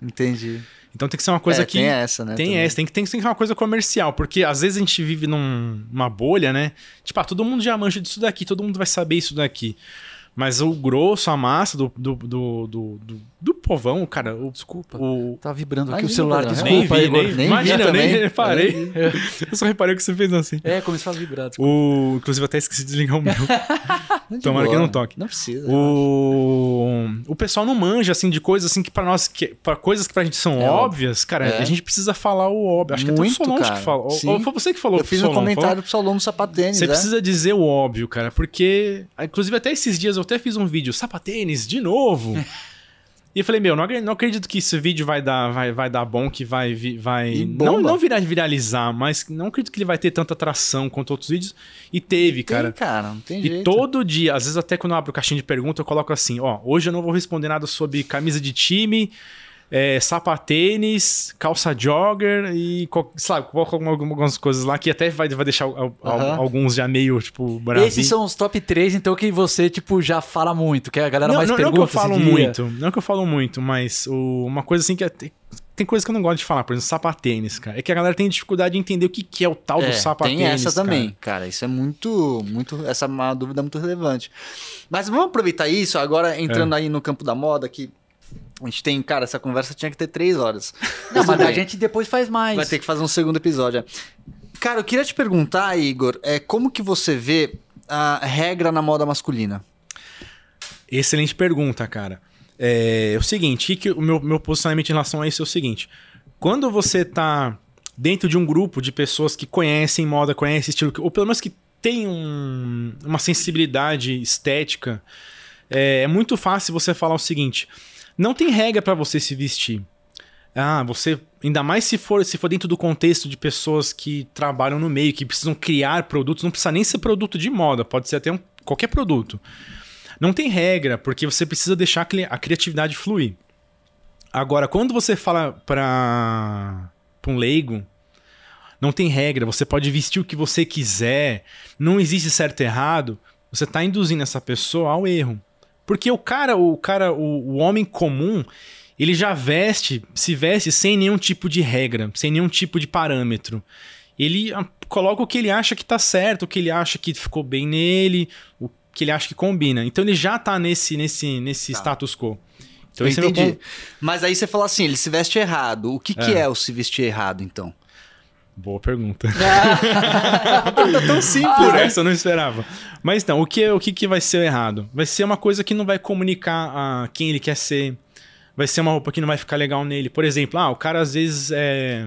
entendi. Então tem que ser uma coisa É, que. tem essa, né, Tem também. essa, tem que, tem que ser uma coisa comercial, porque às vezes a gente vive num- numa bolha, né? Tipo, ah, todo mundo já manja disso daqui, todo mundo vai saber isso daqui. Mas o grosso, a massa do, do, do, do, do, povão, cara, o. Desculpa. O, Tá vibrando aqui Imagina, o celular. Desculpa, nem vi, Igor. nem, nem imagina, eu nem reparei. Eu só reparei que você fez assim. É, começou a vibrar. desculpa. O, inclusive, até esqueci de desligar o meu. Tomara boa. que não toque. Não precisa. O, o pessoal não manja, assim, de coisas assim que pra nós, que, pra coisas que pra gente são É óbvias, cara, É. a gente precisa falar o óbvio. Acho que Muito, até o Solonge cara. que fala. Ou, Sim. ou foi você que falou Eu fiz um Solon, falou? comentário pro Solon no sapatênis, Você né? precisa dizer o óbvio, cara, porque. Inclusive, até esses dias eu até fiz um vídeo, sapatênis, de novo. e eu falei, meu, não, acre- não acredito que esse vídeo vai dar, vai, vai dar bom, que vai. vai E não, não virar viralizar, mas não acredito que ele vai ter tanta atração quanto outros vídeos. E teve, Tem, cara. cara, não tem E jeito. todo dia, às vezes até quando eu abro caixinha de pergunta, eu coloco assim, ó, hoje eu não vou responder nada sobre camisa de time, é, sapatênis, calça jogger e, sabe, algumas coisas lá que até vai, vai deixar Aham. alguns já meio, tipo, bravinho. Esses são os top 3, então, que você, tipo, já fala muito, que a galera não, mais não, pergunta. não que eu falo muito, não que eu falo muito, mas o- uma coisa assim que é- tem, coisa que eu não gosto de falar, por exemplo, sapatênis, cara. É que a galera tem dificuldade de entender o que, que é o tal É, do sapatênis. tem essa cara. também, cara. Isso é muito, muito, essa é uma dúvida muito relevante. Mas vamos aproveitar isso agora É. entrando aí no campo da moda que a gente tem, cara, essa conversa tinha que ter três horas. Não, mas a gente depois faz mais. Vai ter que fazer um segundo episódio. é. Cara, eu queria te perguntar, Igor, é como que você vê a regra na moda masculina? Excelente pergunta, cara. É, é o seguinte, que o meu, meu posicionamento em relação a isso é o seguinte. Quando você tá dentro de um grupo de pessoas que conhecem moda, conhecem estilo, ou pelo menos que tem um- uma sensibilidade estética, é, é muito fácil você falar o seguinte: não tem regra pra você se vestir. Ah, você. Ainda mais se for, se for dentro do contexto de pessoas que trabalham no meio, que precisam criar produtos, não precisa nem ser produto de moda, pode ser até um, qualquer produto. Não tem regra, porque você precisa deixar a criatividade fluir. Agora, quando você fala para um leigo, não tem regra, você pode vestir o que você quiser, não existe certo e errado, você está induzindo essa pessoa ao erro. Porque o cara, o cara, o, o homem comum, ele já veste, se veste sem nenhum tipo de regra, sem nenhum tipo de parâmetro. Ele ah, coloca o que ele acha que tá certo, o que ele acha que ficou bem nele, o que ele acha que combina. Então ele já tá nesse, nesse, nesse Tá. status quo. Então eu é meu entendi. ponto. Mas aí você fala assim, ele se veste errado. O que, que é o se vestir errado, então? Boa pergunta. Tá tão simples. Por essa eu não esperava. Mas então, o que, o que, que vai ser o errado? Vai ser uma coisa que não vai comunicar a quem ele quer ser. Vai ser uma roupa que não vai ficar legal nele. Por exemplo, ah, o cara às vezes é.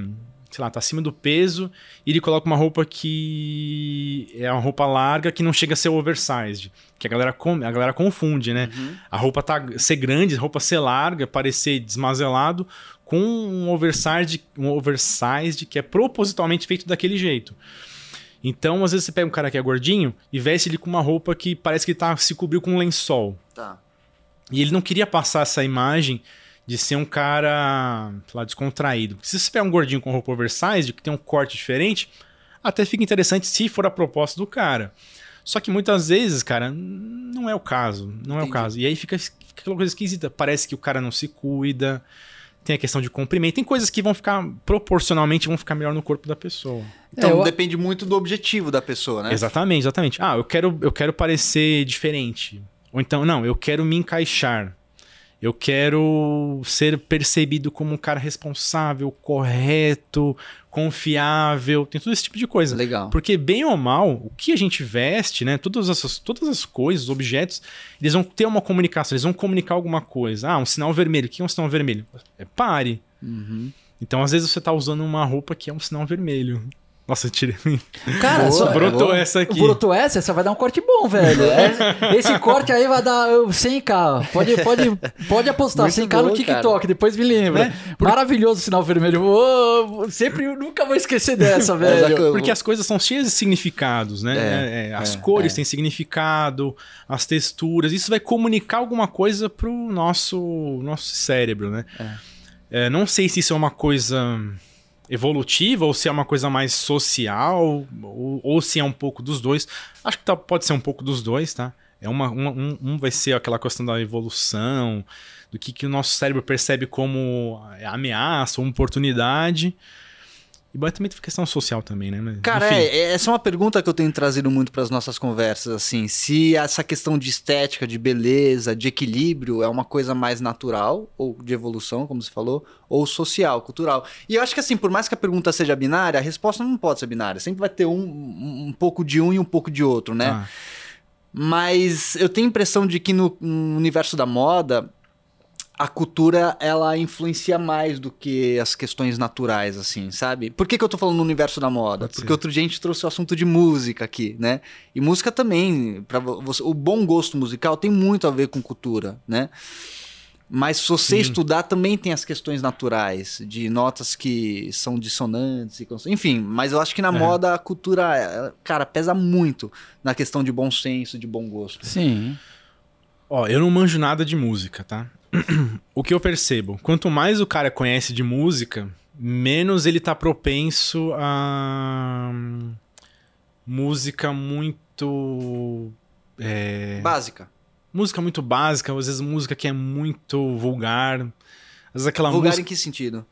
Sei lá, tá acima do peso e ele coloca uma roupa que é uma roupa larga que não chega a ser oversized. Que a galera, com, a galera confunde, né? A roupa tá ser grande, a roupa ser larga, parecer desmazelado, com um oversized, um oversized que é propositalmente feito daquele jeito. Então, às vezes você pega um cara que é gordinho e veste ele com uma roupa que parece que ele tá, se cobriu com um lençol. Tá. E ele não queria passar essa imagem de ser um cara, sei lá, descontraído. Se você pega um gordinho com roupa oversized, que tem um corte diferente, até fica interessante se for a proposta do cara. Só que muitas vezes, cara, não é o caso. Não é o Entendi. caso. E aí fica, fica aquela coisa esquisita. Parece que o cara não se cuida. Tem a questão de comprimento. Tem coisas que vão ficar, proporcionalmente, vão ficar melhor no corpo da pessoa. Então É, eu- depende muito do objetivo da pessoa, né? Exatamente, exatamente. Ah, eu quero, eu quero parecer diferente. Ou então, não, eu quero me encaixar. Eu quero ser percebido como um cara responsável, correto, confiável. Tem todo esse tipo de coisa. Legal. Porque, bem ou mal, o que a gente veste, né? Todas essas, todas as coisas, os objetos, eles vão ter uma comunicação, eles vão comunicar alguma coisa. Ah, um sinal vermelho. O que é um sinal vermelho? É pare. Uhum. Então, às vezes, você tá usando uma roupa que é um sinal vermelho. Nossa, eu tirei. Cara, Boa, só, é Brotou boa. essa aqui. Brotou essa, essa vai dar um corte bom, velho. É- Esse corte aí vai dar uh, 100k. Pode, pode, pode apostar, Muito 100k no bom, TikTok, depois me lembra. Maravilhoso o sinal vermelho. Ô, sempre, nunca vou esquecer dessa, a velho. Porque as coisas são cheias de significados, né? É, É, as é, cores é. têm significado, as texturas. Isso vai comunicar alguma coisa pro nosso, nosso cérebro, né? É, não sei se isso é uma coisa evolutiva ou se é uma coisa mais social ou, ou se é um pouco dos dois. Acho que tá- pode ser um pouco dos dois, tá? É uma, uma- um, um vai ser aquela questão da evolução, do que, que o nosso cérebro percebe como ameaça ou oportunidade. E vai também ter questão social também, né? Mas, Cara, é, é- essa é uma pergunta que eu tenho trazido muito para as nossas conversas, assim, se essa questão de estética, de beleza, de equilíbrio é uma coisa mais natural ou de evolução, como você falou, ou social, cultural. E eu acho que assim, por mais que a pergunta seja binária, a resposta não pode ser binária. Sempre vai ter um, um, pouco de um e um pouco de outro, né? Tá. Mas eu tenho a impressão de que no, no universo da moda, a cultura ela influencia mais do que as questões naturais, assim, sabe? Por que, que eu tô falando no universo da moda? Porque outro dia a gente trouxe o assunto de música aqui, né? E música também, para você, o bom gosto musical tem muito a ver com cultura, né? Mas se você Sim. estudar também tem as questões naturais, de notas que são dissonantes, e enfim. Mas eu acho que na É. moda a cultura, ela, cara, pesa muito na questão de bom senso, de bom gosto. Sim. Ó, eu não manjo nada de música, tá? O que eu percebo, quanto mais o cara conhece de música, menos ele tá propenso a hum, música muito é, Básica. música muito básica, às vezes música que é muito vulgar. Às vezes aquela Vulgar música. em que sentido?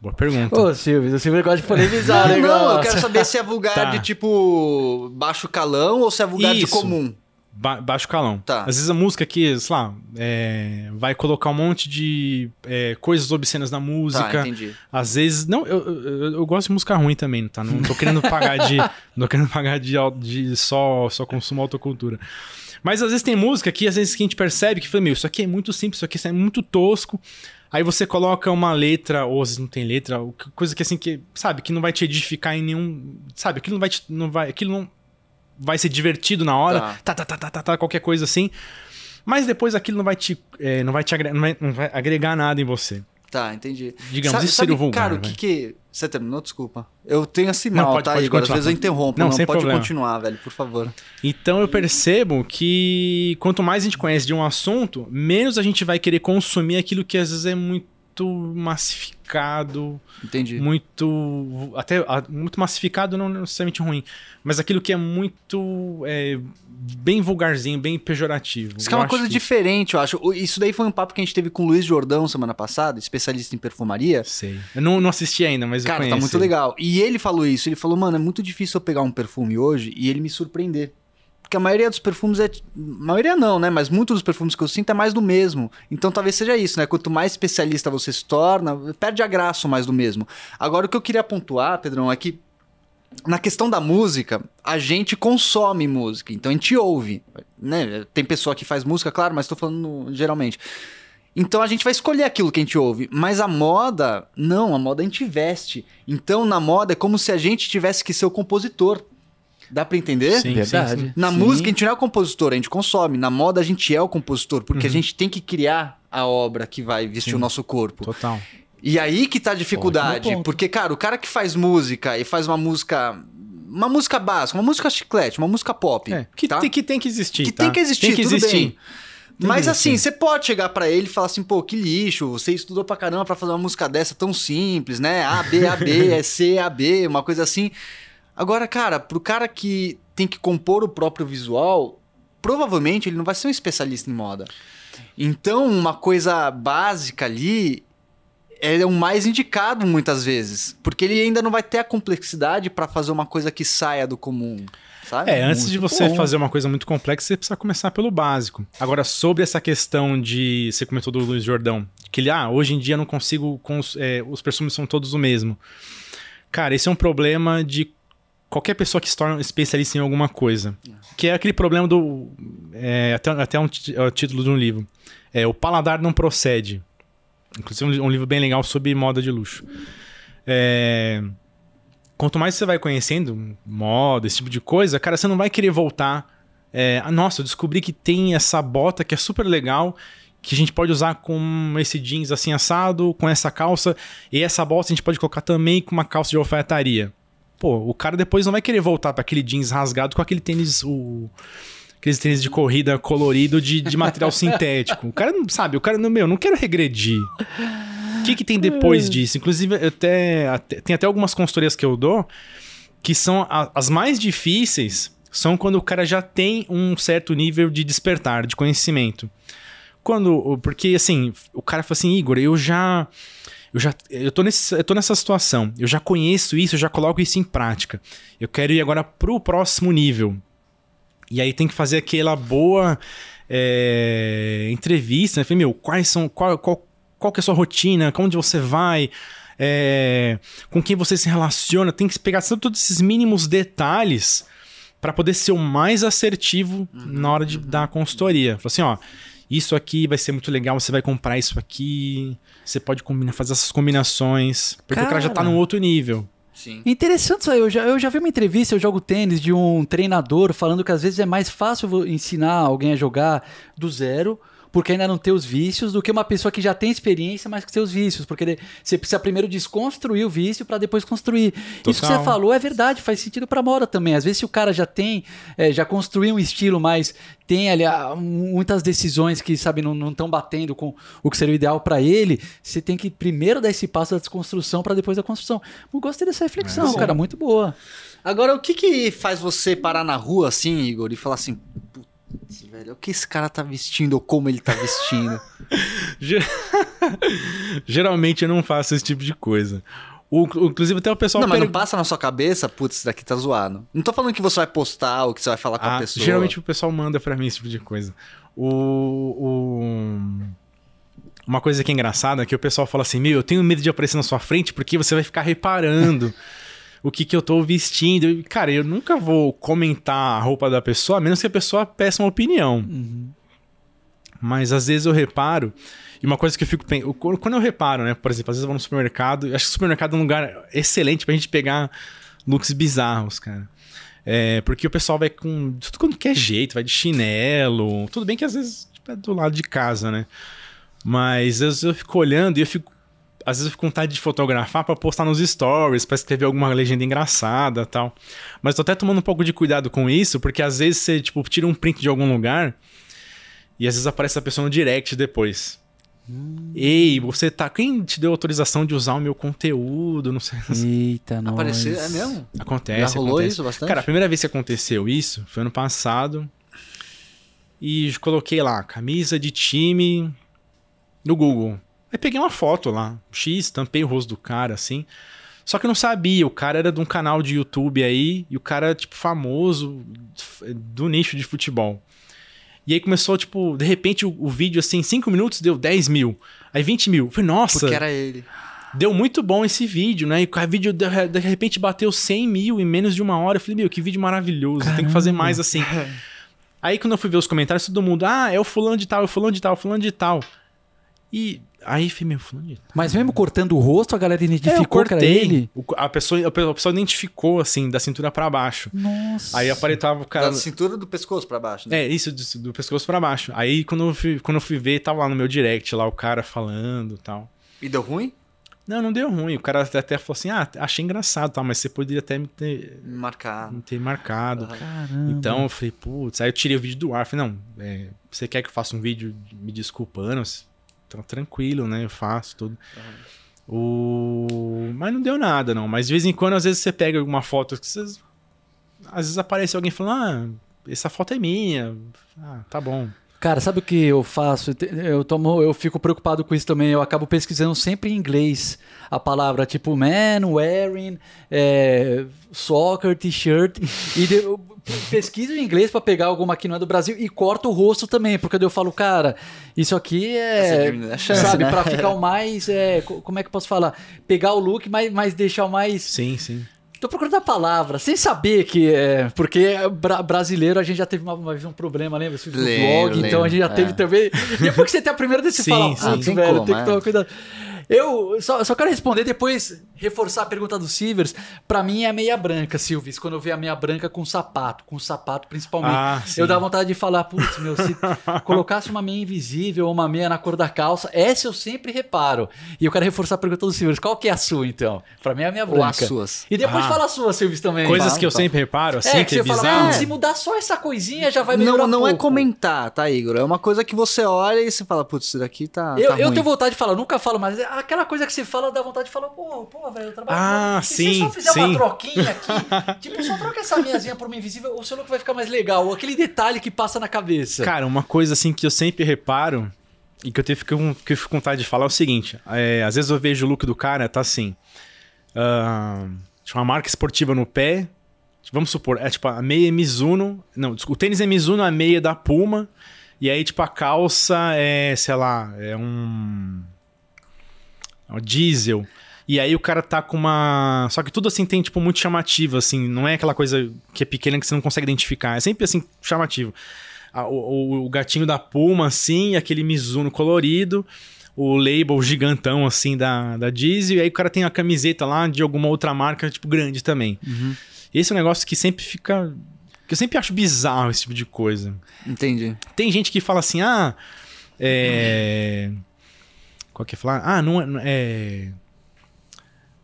Boa pergunta. Ô, Silvio, o Silvio gosta de polemizar, né? não, eu quero saber se é vulgar Tá. de tipo baixo calão ou se é vulgar de Isso. comum. Ba- baixo calão. Tá. Às vezes a música que, sei lá, é, vai colocar um monte de é, coisas obscenas na Tá, música. entendi. Às vezes. Não, eu, eu, eu gosto de música ruim também, tá? Não tô querendo pagar de. não tô querendo pagar de, de só, só consumo autocultura. Mas às vezes tem música que às vezes que a gente percebe que, fala, meu, isso aqui é muito simples, isso aqui é muito tosco. Aí você coloca uma letra, ou às vezes não tem letra, coisa que assim, que, sabe, que não vai te edificar em nenhum. Sabe, aquilo não vai te. Não vai, aquilo não vai ser divertido na hora. Tá. Tá, tá, tá, tá, tá, tá, qualquer coisa assim. Mas depois aquilo não vai te. é, não, vai te agre- não, vai, não vai agregar nada em você. Tá, entendi. Digamos, Sabe- isso seria o vulgar. Cara, o que que... Você terminou? Desculpa. Eu tenho assim Não, pode- tá, pode Igor? Às vezes eu interrompo. Não, Não, sem pode problema. continuar, velho, por favor. Então eu percebo que quanto mais a gente conhece de um assunto, menos a gente vai querer consumir aquilo que às vezes é muito massificado, Entendi. muito até muito massificado não necessariamente ruim, mas aquilo que é muito é, bem vulgarzinho, bem pejorativo. Isso que é uma coisa que- diferente, eu acho. Isso daí foi um papo que a gente teve com o Luiz Jordão semana passada, especialista em perfumaria. Sei. Eu não, não assisti ainda, mas eu Cara, tá muito legal. E ele falou isso, ele falou, mano, é muito difícil eu pegar um perfume hoje e ele me surpreender. Porque a maioria dos perfumes é. maioria não, né? Mas muitos dos perfumes que eu sinto é mais do mesmo. Então talvez seja isso, né? Quanto mais especialista você se torna, perde a graça mais do mesmo. Agora o que eu queria pontuar, Pedrão, é que na questão da música, a gente consome música, então a gente ouve. Né? Tem pessoa que faz música, claro, mas tô falando geralmente. Então a gente vai escolher aquilo que a gente ouve. Mas a moda, não, a moda a gente veste. Então na moda é como se a gente tivesse que ser o compositor. Dá pra entender? Sim, Verdade. sim, sim. Na Sim. música a gente não é o compositor, a gente consome. Na moda a gente é o compositor, porque a Uhum. gente tem que criar a obra que vai vestir Sim. o nosso corpo. Total. E aí que tá a dificuldade, porque, cara, o cara que faz música e faz uma música. Uma música básica, uma música chiclete, uma música pop. É, que, tá? tem, que tem que existir. Que tá? tem que existir, Tem que tudo existir. bem. Tem Mas assim, você pode chegar pra ele e falar assim, pô, que lixo, você estudou pra caramba pra fazer uma música dessa tão simples, né? A, B, A, B, é C, A, B, uma coisa assim. Agora, cara, pro cara que tem que compor o próprio visual, provavelmente ele não vai ser um especialista em moda. Então, uma coisa básica ali é o mais indicado muitas vezes, porque ele ainda não vai ter a complexidade pra fazer uma coisa que saia do comum, sabe? É, antes Muito de você bom. fazer uma coisa muito complexa, você precisa começar pelo básico. Agora, sobre essa questão de. Você comentou do Luiz Jordão, que ele, ah, hoje em dia eu não consigo. cons- é, os perfumes são todos o mesmo. Cara, esse é um problema de qualquer pessoa que se torna especialista em alguma coisa. Que é aquele problema do. é, até até um, é o título de um livro. É, o paladar não procede. Inclusive, um, um livro bem legal sobre moda de luxo. É. Quanto mais você vai conhecendo moda, esse tipo de coisa, cara, você não vai querer voltar. É, ah, nossa, eu descobri que tem essa bota que é super legal, que a gente pode usar com esse jeans assim assado, com essa calça, e essa bota a gente pode colocar também com uma calça de alfaiataria. Pô, o cara depois não vai querer voltar para aquele jeans rasgado com aquele tênis, o, aqueles tênis de corrida colorido de, de material sintético. O cara não sabe, o cara não, meu, não quero regredir. O que, que tem depois disso? Inclusive, até, até- tem até algumas consultorias que eu dou que são a- as mais difíceis são quando o cara já tem um certo nível de despertar, de conhecimento. Quando, porque assim, o cara fala assim, Igor, eu já eu já eu tô, nesse, eu tô nessa situação, eu já conheço isso, eu já coloco isso em prática. Eu quero ir agora pro próximo nível. E aí tem que fazer aquela boa é, entrevista, né? Falei, meu, quais são, qual, qual, qual que é a sua rotina, onde você vai, é, com quem você se relaciona, tem que pegar todos esses mínimos detalhes para poder ser o mais assertivo uhum, na hora de uhum, dar a consultoria. Falei assim, ó, isso aqui vai ser muito legal, você vai comprar isso aqui, você pode combinar, fazer essas combinações, porque cara, o cara já tá num outro nível. Sim. Interessante isso aí. Eu já, eu já vi uma entrevista, eu jogo tênis, de um treinador falando que às vezes é mais fácil ensinar alguém a jogar do zero porque ainda não tem os vícios, do que uma pessoa que já tem experiência, mas que tem os vícios. Porque você precisa primeiro desconstruir o vício para depois construir. Total. Isso que você falou é verdade, faz sentido para moda também. Às vezes, se o cara já tem, é, já construiu um estilo, mas tem ali ah, muitas decisões que, sabe, não estão batendo com o que seria o ideal para ele, você tem que primeiro dar esse passo da desconstrução para depois da construção. Eu gostei dessa reflexão, é, cara, muito boa. Agora, o que que faz você parar na rua assim, Igor, e falar assim, Putz, velho, o que esse cara tá vestindo ou como ele tá vestindo? Geralmente eu não faço esse tipo de coisa. O, inclusive até o pessoal... Não, mas não passa na sua cabeça, putz, isso daqui tá zoado. Não tô falando que você vai postar ou que você vai falar com ah, a pessoa. Geralmente o pessoal manda para mim esse tipo de coisa. O, o... Uma coisa que é engraçada é que o pessoal fala assim, meu, eu tenho medo de aparecer na sua frente porque você vai ficar reparando o que, que eu tô vestindo. Cara, eu nunca vou comentar a roupa da pessoa, a menos que a pessoa peça uma opinião. Uhum. Mas às vezes eu reparo, e uma coisa que eu fico pensando, quando eu reparo, né, por exemplo, às vezes eu vou no supermercado, acho que o supermercado é um lugar excelente pra gente pegar looks bizarros, cara. É, porque o pessoal vai com tudo quanto quer jeito, vai de chinelo. Tudo bem que às vezes tipo, é do lado de casa, né? Mas às vezes eu fico olhando e eu fico às vezes eu fico com vontade de fotografar para postar nos stories, para escrever alguma legenda engraçada tal. Mas tô até tomando um pouco de cuidado com isso, porque às vezes você, tipo, tira um print de algum lugar e às vezes aparece a pessoa no direct depois. Hum. Ei, você tá. Quem te deu autorização de usar o meu conteúdo? Não sei. Eita, não. Apareceu, é mesmo? Acontece. Já rolou acontece. isso bastante? Cara, a primeira vez que aconteceu isso foi ano passado. E coloquei lá, camisa de time no Google. Aí peguei uma foto lá, X, tampei o rosto do cara, assim. Só que eu não sabia, o cara era de um canal de YouTube aí, e o cara, tipo, famoso do nicho de futebol. E aí começou, tipo, de repente o, o vídeo, assim, em 5 minutos deu 10 mil. Aí 20 mil. Falei, nossa. Porque era ele. Deu muito bom esse vídeo, né? E o vídeo de, de repente bateu 100 mil em menos de uma hora. Eu falei, meu, que vídeo maravilhoso, tem que fazer mais assim. aí quando eu fui ver os comentários, todo mundo, ah, é o fulano de tal, é o fulano de tal, é o fulano de tal. E Aí foi meio fulano. Mas mesmo cortando o rosto, a galera identificou é, que era ele? A pessoa, a pessoa identificou, assim, da cintura para baixo. Nossa. Aí aparentava o cara. Da cintura do pescoço para baixo, né? É, isso, do, do pescoço para baixo. Aí quando eu, fui, quando eu fui ver, tava lá no meu direct, lá o cara falando tal. E deu ruim? Não, não deu ruim. O cara até, até falou assim: ah, achei engraçado, tá, mas você poderia até me ter. Marcado. Me ter marcado. Caramba. Então eu falei, putz, aí eu tirei o vídeo do ar. Falei, não, é, você quer que eu faça um vídeo me desculpando? Então, tranquilo, né? Eu faço tudo. Uhum. O... Mas não deu nada, não. Mas de vez em quando, às vezes, você pega alguma foto que vocês... Às vezes aparece alguém falando, ah, essa foto é minha. Ah, tá bom. Cara, sabe o que eu faço? Eu tomo, eu fico preocupado com isso também. Eu acabo pesquisando sempre em inglês a palavra, tipo man, wearing, é, soccer, t-shirt. e de, eu pesquiso em inglês para pegar alguma que não é do Brasil e corto o rosto também, porque eu falo, cara, isso aqui é. é chance, sabe, né? para ficar o mais. É, como é que eu posso falar? Pegar o look, mas, mas deixar o mais. Sim, sim. Tô procurando a palavra, sem saber que é. Porque bra brasileiro a gente já teve uma, uma um problema, lembra? Esse blog, então a gente já teve é. também. Depois que você tem a primeira desse fala, ah, velho, tem que tomar cuidado. Eu só, só quero responder depois, reforçar a pergunta do Silvers. Pra mim é meia branca, Silvis. Quando eu ver a meia branca com sapato, com sapato principalmente. Ah, eu dá vontade de falar, putz, meu, se colocasse uma meia invisível ou uma meia na cor da calça, essa eu sempre reparo. E eu quero reforçar a pergunta do Silvers. Qual que é a sua, então? Pra mim é a meia branca. Ou as suas. E depois ah. fala a sua, Silvis, também. Coisas que eu sempre reparo, assim, é, que, que é bizarro. Fala, ah, se mudar só essa coisinha já vai melhorar Não, não um é comentar, tá, Igor? É uma coisa que você olha e você fala, putz, isso daqui tá Eu, tá eu tenho vontade de falar, nunca falo, mas aquela coisa que você fala dá vontade de falar, pô, pô, velho, eu trabalho. Ah, Se sim, você só fizer sim. uma troquinha aqui, tipo, só troca essa meiazinha por uma invisível, o seu look vai ficar mais legal. Aquele detalhe que passa na cabeça. Cara, uma coisa assim que eu sempre reparo e que eu tenho que, que eu fico com vontade de falar é o seguinte: é, às vezes eu vejo o look do cara, tá assim. tipo, uma marca esportiva no pé. Vamos supor, é tipo a meia é Mizuno. Não, o tênis é Mizuno, a meia é da Puma. E aí, tipo, a calça é, sei lá, é um. É um diesel. E aí o cara tá com uma. Só que tudo assim tem, tipo, muito chamativo, assim. Não é aquela coisa que é pequena que você não consegue identificar. É sempre assim, chamativo. O, o- o gatinho da Puma, assim, aquele Mizuno colorido. O label gigantão, assim, da, da Diesel. E aí o cara tem a camiseta lá de alguma outra marca, tipo, grande também. Esse é um negócio que sempre fica. Que eu sempre acho bizarro esse tipo de coisa. Entendi. Tem gente que fala assim, ah. É. Qual que é falar? Ah, não é. não é-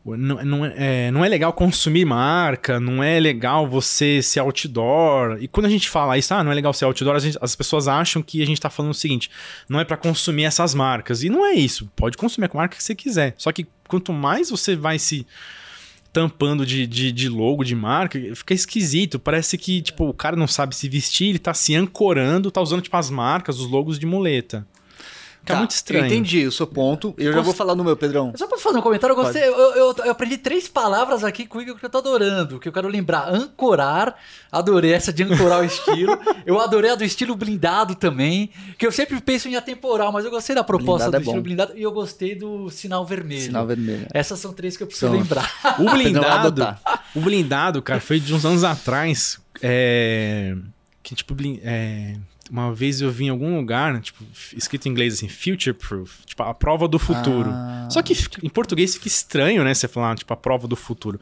Não, não, é, é, não é legal consumir marca, não é legal você ser outdoor. E quando a gente fala isso, ah, não é legal ser outdoor, gente- as pessoas acham que a gente tá falando o seguinte: não é pra consumir essas marcas. E não é isso. Pode consumir a marca que você quiser. Só que quanto mais você vai se tampando de, de, de logo, de marca, fica esquisito. Parece que, tipo, o cara não sabe se vestir, ele tá se ancorando, tá usando, tipo, as marcas, os logos de muleta. Fica Tá, muito estranho. Eu entendi o seu ponto. Eu já Gost- vou falar no meu, Pedrão. Só posso fazer um comentário? Eu gostei. Eu, eu- eu aprendi três palavras aqui comigo que eu tô adorando. Que eu quero lembrar. Ancorar. Adorei essa de ancorar o estilo. Eu adorei a do estilo blindado também. Que eu sempre penso em atemporal, mas eu gostei da proposta Blindado do é bom. estilo blindado. E eu gostei do sinal vermelho. Sinal vermelho. Essas são três que eu preciso Pronto. lembrar. O Pedrão vai blindado, o blindado, cara, foi de uns anos atrás. É, que, tipo, blin- é, uma vez eu vi em algum lugar, né, tipo, escrito em inglês assim, future proof, tipo, a prova do futuro. Ah. Só que em português fica estranho, né, você falar, tipo, a prova do futuro.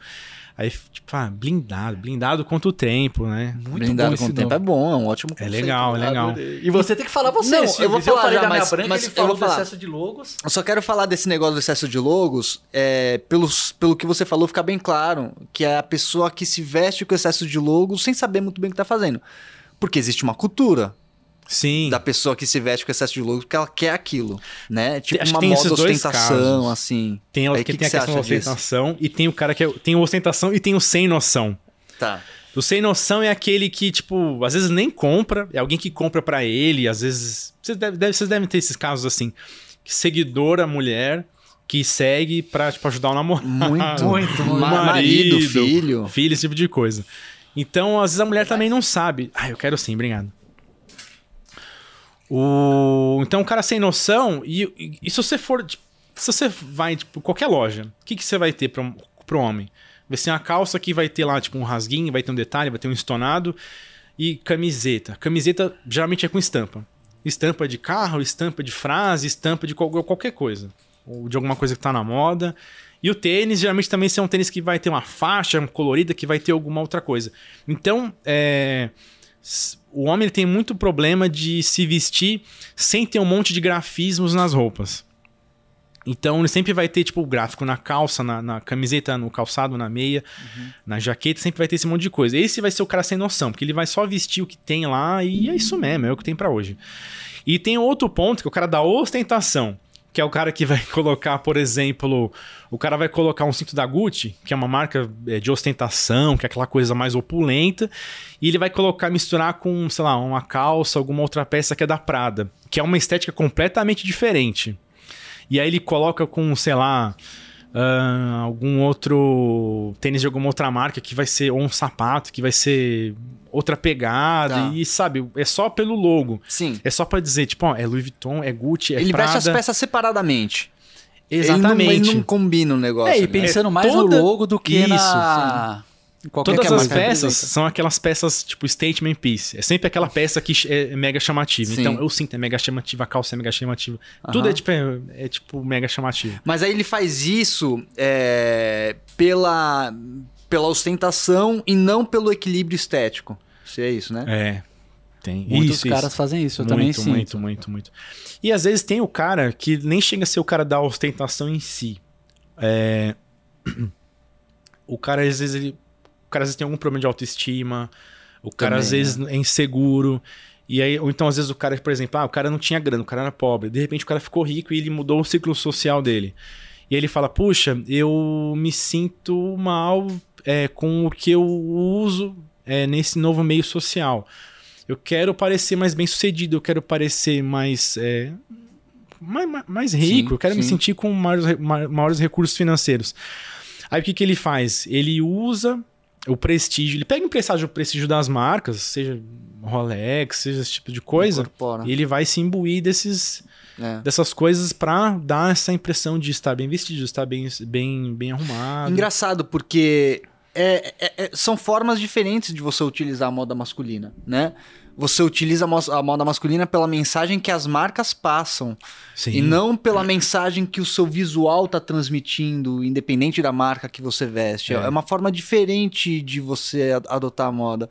Aí, tipo, ah, blindado, blindado contra o tempo, né? Muito Blindado esse o tempo é bom, é um ótimo É conceito. legal, é legal. Adorei. E você tem que falar você, Não, eu vou eu falar falei já, da minha mas- branca, mas ele eu falou vou do falar. excesso de logos. Eu só quero falar desse negócio do excesso de logos, é, pelos, pelo que você falou, fica bem claro que é a pessoa que se veste com excesso de logos sem saber muito bem o que tá fazendo. Porque existe uma cultura Sim. da pessoa que se veste com excesso de logos porque ela quer aquilo, né? Tipo acho uma moda ostentação, assim. Tem, Aí, que que tem a que você questão da acha disso? ostentação e tem o cara que é, tem o ostentação e tem o sem noção. Tá. O sem noção é aquele que, tipo, às vezes nem compra, é alguém que compra pra ele, às vezes. Vocês devem, deve- vocês devem ter esses casos assim. Que seguidora, mulher, que segue pra, tipo, ajudar o namorado. Muito. Muito, Ma- muito. marido, filho. Filho, esse tipo de coisa. Então, às vezes a mulher também não sabe. Ah, eu quero sim, obrigado. O... Então, o cara sem noção, e, e- e se você for. tipo, se você vai, tipo, qualquer loja, o que, que você vai ter pro, pro homem? Vai ser uma calça que vai ter lá, tipo, um rasguinho, vai ter um detalhe, vai ter um estonado. E camiseta. Camiseta geralmente é com estampa. Estampa de carro, estampa de frase, estampa de qual- qualquer coisa. Ou de alguma coisa que tá na moda. E o tênis, geralmente também é um tênis que vai ter uma faixa colorida, que vai ter alguma outra coisa. Então, é, o homem tem muito problema de se vestir sem ter um monte de grafismos nas roupas. Então ele sempre vai ter, tipo, o gráfico na calça, na, na camiseta, no calçado, na meia, na jaqueta, sempre vai ter esse monte de coisa. Esse vai ser o cara sem noção, porque ele vai só vestir o que tem lá e é isso mesmo, é o que tem pra hoje. E tem outro ponto, que é o cara da ostentação, que é o cara que vai colocar, por exemplo, o cara vai colocar um cinto da Gucci, que é uma marca é, de ostentação, que é aquela coisa mais opulenta, e ele vai colocar, misturar com, sei lá, uma calça, alguma outra peça que é da Prada, que é uma estética completamente diferente. E aí ele coloca com, sei lá, ah, algum outro tênis de alguma outra marca que vai ser, ou um sapato que vai ser outra pegada. Tá. E sabe, é só pelo logo. Sim. É só pra dizer, tipo, ó, é Louis Vuitton, é Gucci, é ele Prada. veste as peças separadamente. Exatamente. Ele não, ele não combina o negócio. É, e né? pensando É mais toda- no logo do que Isso, na... Qualquer Todas que a as peças representa. são aquelas peças, tipo, statement piece. É sempre aquela peça que é mega chamativa. Sim. Então, o cinto é mega chamativa, a calça é mega chamativa. Tudo é tipo, é, é, tipo mega chamativo. Mas aí ele faz isso é, pela, pela ostentação e não pelo equilíbrio estético. Se é isso, né? É. Tem. Muitos isso, caras isso. fazem isso, eu muito, também sinto. muito, muito, muito. E às vezes tem o cara que nem chega a ser o cara da ostentação em si. É... O cara, às vezes, ele... o cara às vezes tem algum problema de autoestima. O cara, Também, às vezes, é inseguro. E aí, ou então, às vezes, o cara, por exemplo, ah, o cara não tinha grana, o cara era pobre. De repente, o cara ficou rico e ele mudou o ciclo social dele. E aí ele fala: Puxa, eu me sinto mal é, com o que eu uso é, nesse novo meio social. Eu quero parecer mais bem sucedido, eu quero parecer mais. É, mais, mais- rico, Sim, eu quero me sim. sentir com maiores, re- ma- maiores recursos financeiros. Aí o que, que ele faz? Ele usa o prestígio, ele pega emprestado o prestígio das marcas, seja Rolex, seja esse tipo de coisa, Incorpora. e ele vai se imbuir desses, É. dessas coisas pra dar essa impressão de estar bem vestido, estar bem, bem, bem arrumado. Engraçado, porque é- é- é- são formas diferentes de você utilizar a moda masculina, né? Você utiliza a mo- a moda masculina pela mensagem que as marcas passam Sim. e não pela mensagem que o seu visual tá transmitindo, independente da marca que você veste. É, É. uma forma diferente de você adotar a moda.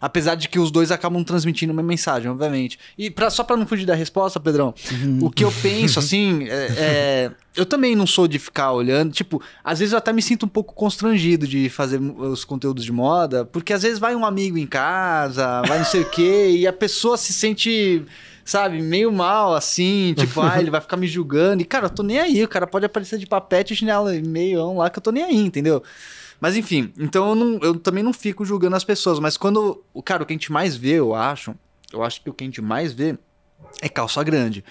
Apesar de que os dois acabam transmitindo uma mensagem, obviamente. E pra, só pra não fugir da resposta, Pedrão, o que eu penso, assim, é, é, eu também não sou de ficar olhando. Tipo, às vezes eu até me sinto um pouco constrangido de fazer os conteúdos de moda, porque às vezes vai um amigo em casa, vai não sei o quê, e a pessoa se sente. Sabe, meio mal, assim, tipo, ah, ele vai ficar me julgando. E, cara, eu tô nem aí. O cara pode aparecer de papete e chinelo e meião lá, que eu tô nem aí, entendeu? Mas enfim, então eu, não- eu também não fico julgando as pessoas. Mas quando. Cara, o que a gente mais vê, eu acho. Eu acho que o que a gente mais vê é calça grande.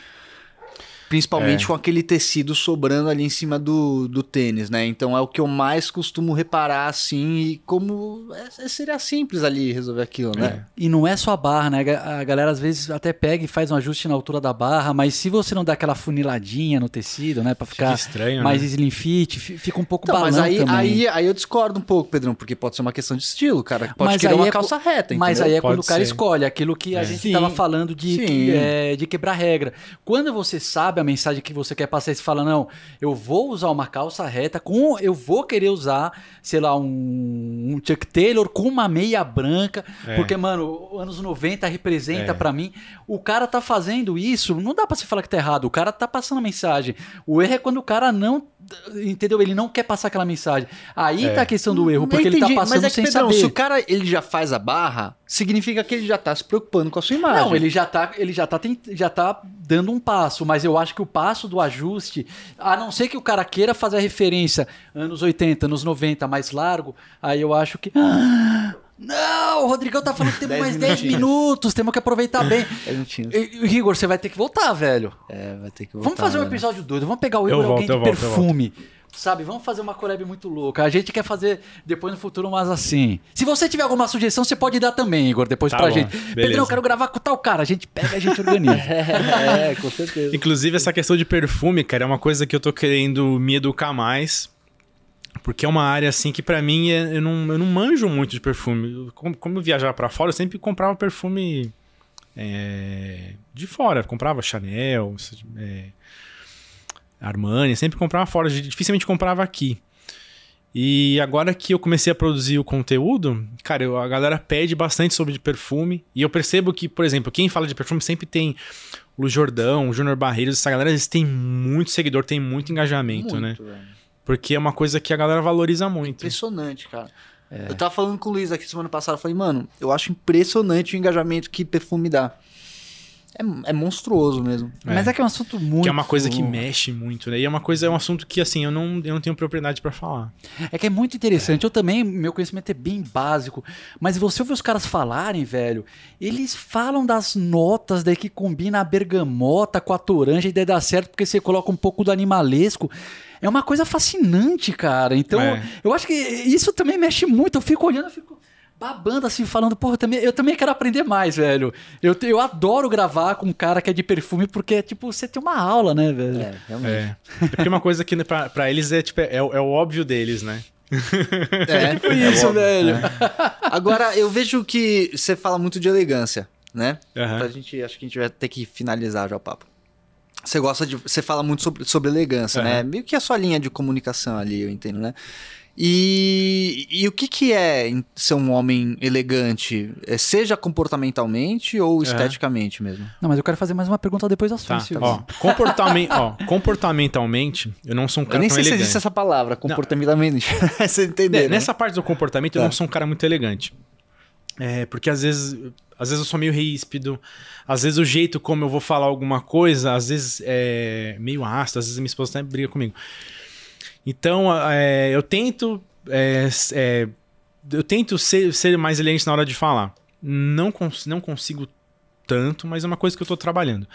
Principalmente É. com aquele tecido sobrando ali em cima do, do tênis, né? Então é o que eu mais costumo reparar, assim, e como é- seria simples ali resolver aquilo, né? E não é só a barra, né? A galera às vezes até pega e faz um ajuste na altura da barra, mas se você não dá aquela funiladinha no tecido, né? Pra Fica ficar estranho, mais né? slim fit, fi- fica um pouco Então, mas balão aí, também. aí, aí eu discordo um pouco, Pedrão, porque pode ser uma questão de estilo, cara. Pode Mas querer uma é calça reta, Mas entendeu? aí é quando Pode o cara ser. escolhe aquilo que a É. gente Sim. estava falando de, é, de quebrar regra. Quando você sabe a mensagem que você quer passar, você fala, não, eu vou usar uma calça reta, com, eu vou querer usar, sei lá, um, um Chuck Taylor com uma meia branca, É. porque, mano, anos 90 representa É. pra mim. O cara tá fazendo isso, não dá pra você falar que tá errado, o cara tá passando a mensagem. O erro é quando o cara não, entendeu? Ele não quer passar aquela mensagem. Aí É. tá a questão do erro, porque ele tá passando mas é que, sem Pedrão, saber. se o cara ele já faz a barra, significa que ele já tá se preocupando com a sua imagem. Não, ele já tá, ele já tá, tent- já tá dando um passo, mas eu acho que o passo do ajuste, a não ser que o cara queira fazer a referência anos 80, anos 90 mais largo, aí eu acho que. Ah, não, o Rodrigão tá falando que temos Dez mais 10 minutinhos. minutos, temos que aproveitar bem. É. E- e, Rigor, você vai ter que voltar, velho. É, vai ter que voltar. Vamos fazer um né? episódio doido, vamos pegar o Eu Igor volto, alguém de volto, eu perfume. Sabe, vamos fazer uma collab muito louca. A gente quer fazer depois no futuro umas assim. Se você tiver alguma sugestão, você pode dar também, Igor, depois Tá pra bom, gente. beleza. Pedrão, eu quero gravar com tal cara. A gente pega, a gente organiza. É, com certeza. Inclusive, essa questão de perfume, cara, é uma coisa que eu tô querendo me educar mais. Porque é uma área, assim, que pra mim é- eu, não, eu não manjo muito de perfume. Eu- Como, como eu viajava pra fora, eu sempre comprava perfume é, de fora. Comprava Chanel, é, Armani, sempre comprava fora. Dificilmente comprava aqui. E agora que eu comecei a produzir o conteúdo, cara, eu- a galera pede bastante sobre de perfume. E eu percebo que, por exemplo, quem fala de perfume sempre tem o Jordão, o Júnior Barreiros, essa galera, eles têm muito seguidor, tem muito engajamento, né? Muito, velho. Porque é uma coisa que a galera valoriza muito. Impressionante, cara. Eu tava falando com o Luiz aqui semana passada, eu falei, mano, eu acho impressionante o engajamento que perfume dá. É, é monstruoso mesmo. Mas é que é um assunto muito. Que é uma coisa que mexe muito, né? E é uma coisa, é um assunto que, assim, eu não, eu não tenho propriedade pra falar. É que é muito interessante. Eu também, meu conhecimento é bem básico. Mas você ouve os caras falarem, velho, eles falam das notas daí que combina a bergamota com a toranja e daí dá certo porque você coloca um pouco do animalesco. É uma coisa fascinante, cara. Então, É. eu acho que isso também mexe muito. Eu fico olhando, eu fico babando assim, falando, porra, eu também, eu também quero aprender mais, velho. Eu, eu adoro gravar com um cara que é de perfume porque é tipo, você tem uma aula, né, velho? É, realmente. É. É porque uma coisa que né, pra, pra eles é, tipo, é, o- é o óbvio deles, né? É, Tipo isso, velho. Agora, eu vejo que você fala muito de elegância, né? Aham. Pra gente, acho que a gente vai ter que finalizar já o papo. Você gosta de. Você fala muito sobre, sobre elegância, né? Aham. Meio que a sua linha de comunicação ali, eu entendo, né? E, e o que, que é ser um homem elegante? É, seja comportamentalmente ou esteticamente mesmo? Não, mas eu quero fazer mais uma pergunta depois da sua, Tá, ó, comportamen- ó, comportamentalmente, eu não sou um Eu cara nem tão sei se elegante. existe essa palavra, comportamentalmente. você entendeu? É, né? Nessa parte do comportamento, eu Tá. não sou um cara muito elegante. É, porque às vezes, às vezes eu sou meio ríspido, às vezes o jeito como eu vou falar alguma coisa, às vezes é meio ácido, às vezes minha esposa até briga comigo. Então, é, eu tento. é, é, eu tento ser, ser mais elegante na hora de falar. Não, cons- não consigo tanto, mas é uma coisa que eu tô trabalhando.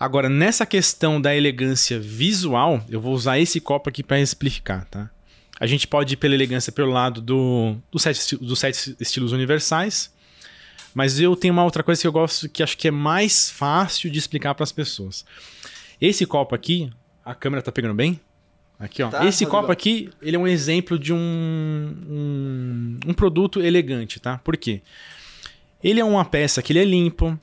Agora, nessa questão da elegância visual, eu vou usar esse copo aqui para exemplificar, tá? A gente pode ir pela elegância pelo lado do, do sete, dos sete estilos universais, mas eu tenho uma outra coisa que eu gosto que acho que é mais fácil de explicar para as pessoas. Esse copo aqui, a câmera tá pegando bem? Aqui, ó. Tá, Esse copo aqui, ele é um exemplo de um, um, um produto elegante, tá? Por quê? Ele é uma peça que ele é limpo,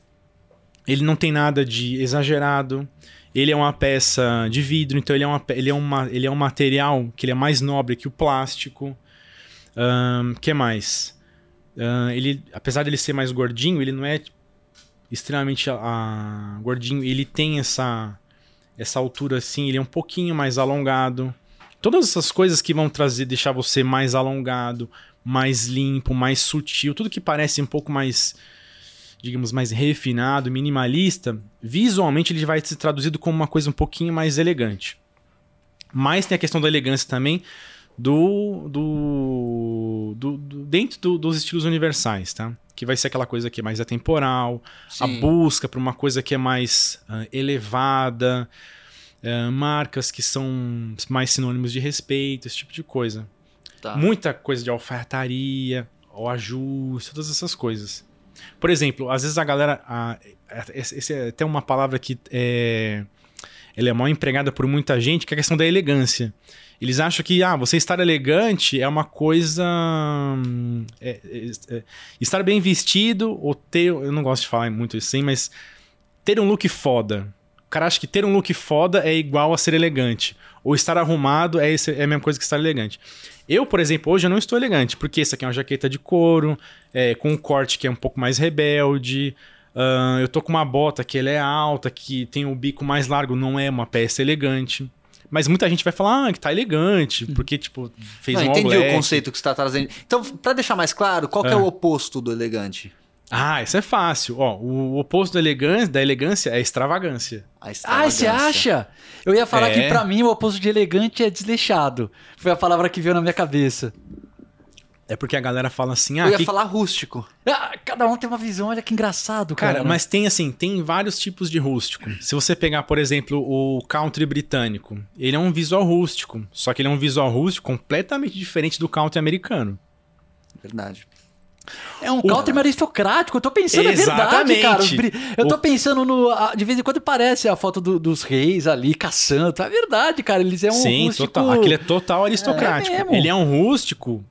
ele não tem nada de exagerado, ele é uma peça de vidro, então ele é, uma, ele é, uma, ele é um material que ele é mais nobre que o plástico. O que mais? Ahn, ele, apesar dele ser mais gordinho, ele não é extremamente ah, gordinho, ele tem essa essa altura assim, ele é um pouquinho mais alongado. Todas essas coisas que vão trazer, deixar você mais alongado, mais limpo, mais sutil, tudo que parece um pouco mais, digamos, mais refinado, minimalista, visualmente ele vai ser traduzido como uma coisa um pouquinho mais elegante. Mas tem a questão da elegância também do, do, do- do- dentro do- dos estilos universais, tá? Que vai ser aquela coisa que é mais atemporal, a Sim. busca por uma coisa que é mais ah, elevada, ah, marcas que são mais sinônimos de respeito, esse tipo de coisa. Tá. Muita coisa de alfaiataria, o ajuste, todas essas coisas. Por exemplo, às vezes a galera. esse esse é até uma palavra que é, ela é mal empregada por muita gente, que é a questão da elegância. Eles acham que ah, você estar elegante é uma coisa. é- é- é- estar bem vestido ou ter. Eu não gosto de falar muito assim, mas ter um look foda. O cara acha que ter um look foda é igual a ser elegante. Ou estar arrumado é, esse- é a mesma coisa que estar elegante. Eu, por exemplo, hoje eu não estou elegante, porque essa aqui é uma jaqueta de couro, é, com um corte que é um pouco mais rebelde. ahn, eu tô com uma bota que ela é alta, que tem o bico mais largo, não é uma peça elegante. Mas muita gente vai falar ah, que tá elegante, porque, tipo, fez Não, um entendi o conceito que você está trazendo. Então, pra deixar mais claro, qual que é É. o oposto do elegante? Ah, isso é fácil. Ó, o oposto da elegância, da elegância é extravagância. A Ah, extravagância. você acha? Eu ia falar É. que pra mim o oposto de elegante é desleixado. Foi a palavra que veio na minha cabeça. É porque a galera fala assim, ah, Eu ia que- falar rústico. Ah, cada um tem uma visão, olha que engraçado, cara. Cara, mas tem assim, tem vários tipos de rústico. Se você pegar, por exemplo, o country britânico, ele é um visual rústico, só que ele é um visual rústico completamente diferente do country americano. Verdade. É um country aristocrático, eu tô pensando, é verdade, Exatamente. cara. Eu tô O- pensando no. De vez em quando parece a foto do- dos reis ali caçando. É verdade, cara. Eles é um Sim, rústico... total. Aquele é total aristocrático. É mesmo. ele é um rústico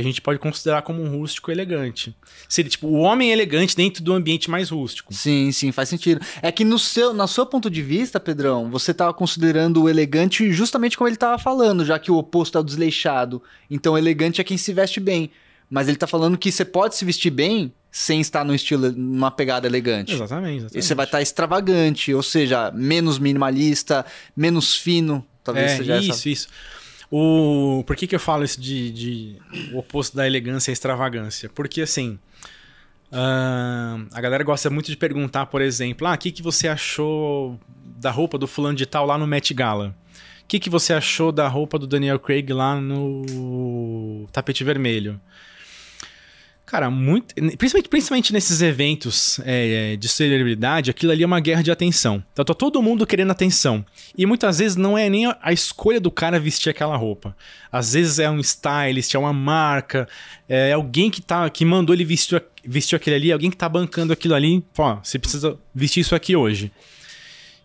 que a gente pode considerar como um rústico elegante. Seria tipo o homem elegante dentro do ambiente mais rústico. Sim, sim, faz sentido. É que no seu, na seu ponto de vista, Pedrão, você tava considerando o elegante justamente como ele tava falando, já que o oposto é o desleixado. Então, elegante é quem se veste bem. Mas ele tá falando que você pode se vestir bem sem estar num estilo, numa pegada elegante. Exatamente. E exatamente. você vai estar extravagante, ou seja, menos minimalista, menos fino. Talvez é, seja isso, essa. isso. O... Por que, que eu falo isso de, de o oposto da elegância e extravagância? Porque assim. ahn, a galera gosta muito de perguntar, por exemplo, ah, o que, que você achou da roupa do fulano de tal lá no Met Gala? O que, que você achou da roupa do Daniel Craig lá no tapete vermelho? Cara, muito. Principalmente, principalmente nesses eventos é, de celebridade, aquilo ali é uma guerra de atenção. Então tá todo mundo querendo atenção. E muitas vezes não é nem a- escolha do cara vestir aquela roupa. Às vezes é um stylist, é uma marca, é alguém que, tá, que mandou ele vestir, vestir aquele ali, alguém que tá bancando aquilo ali. Ó, você precisa vestir isso aqui hoje.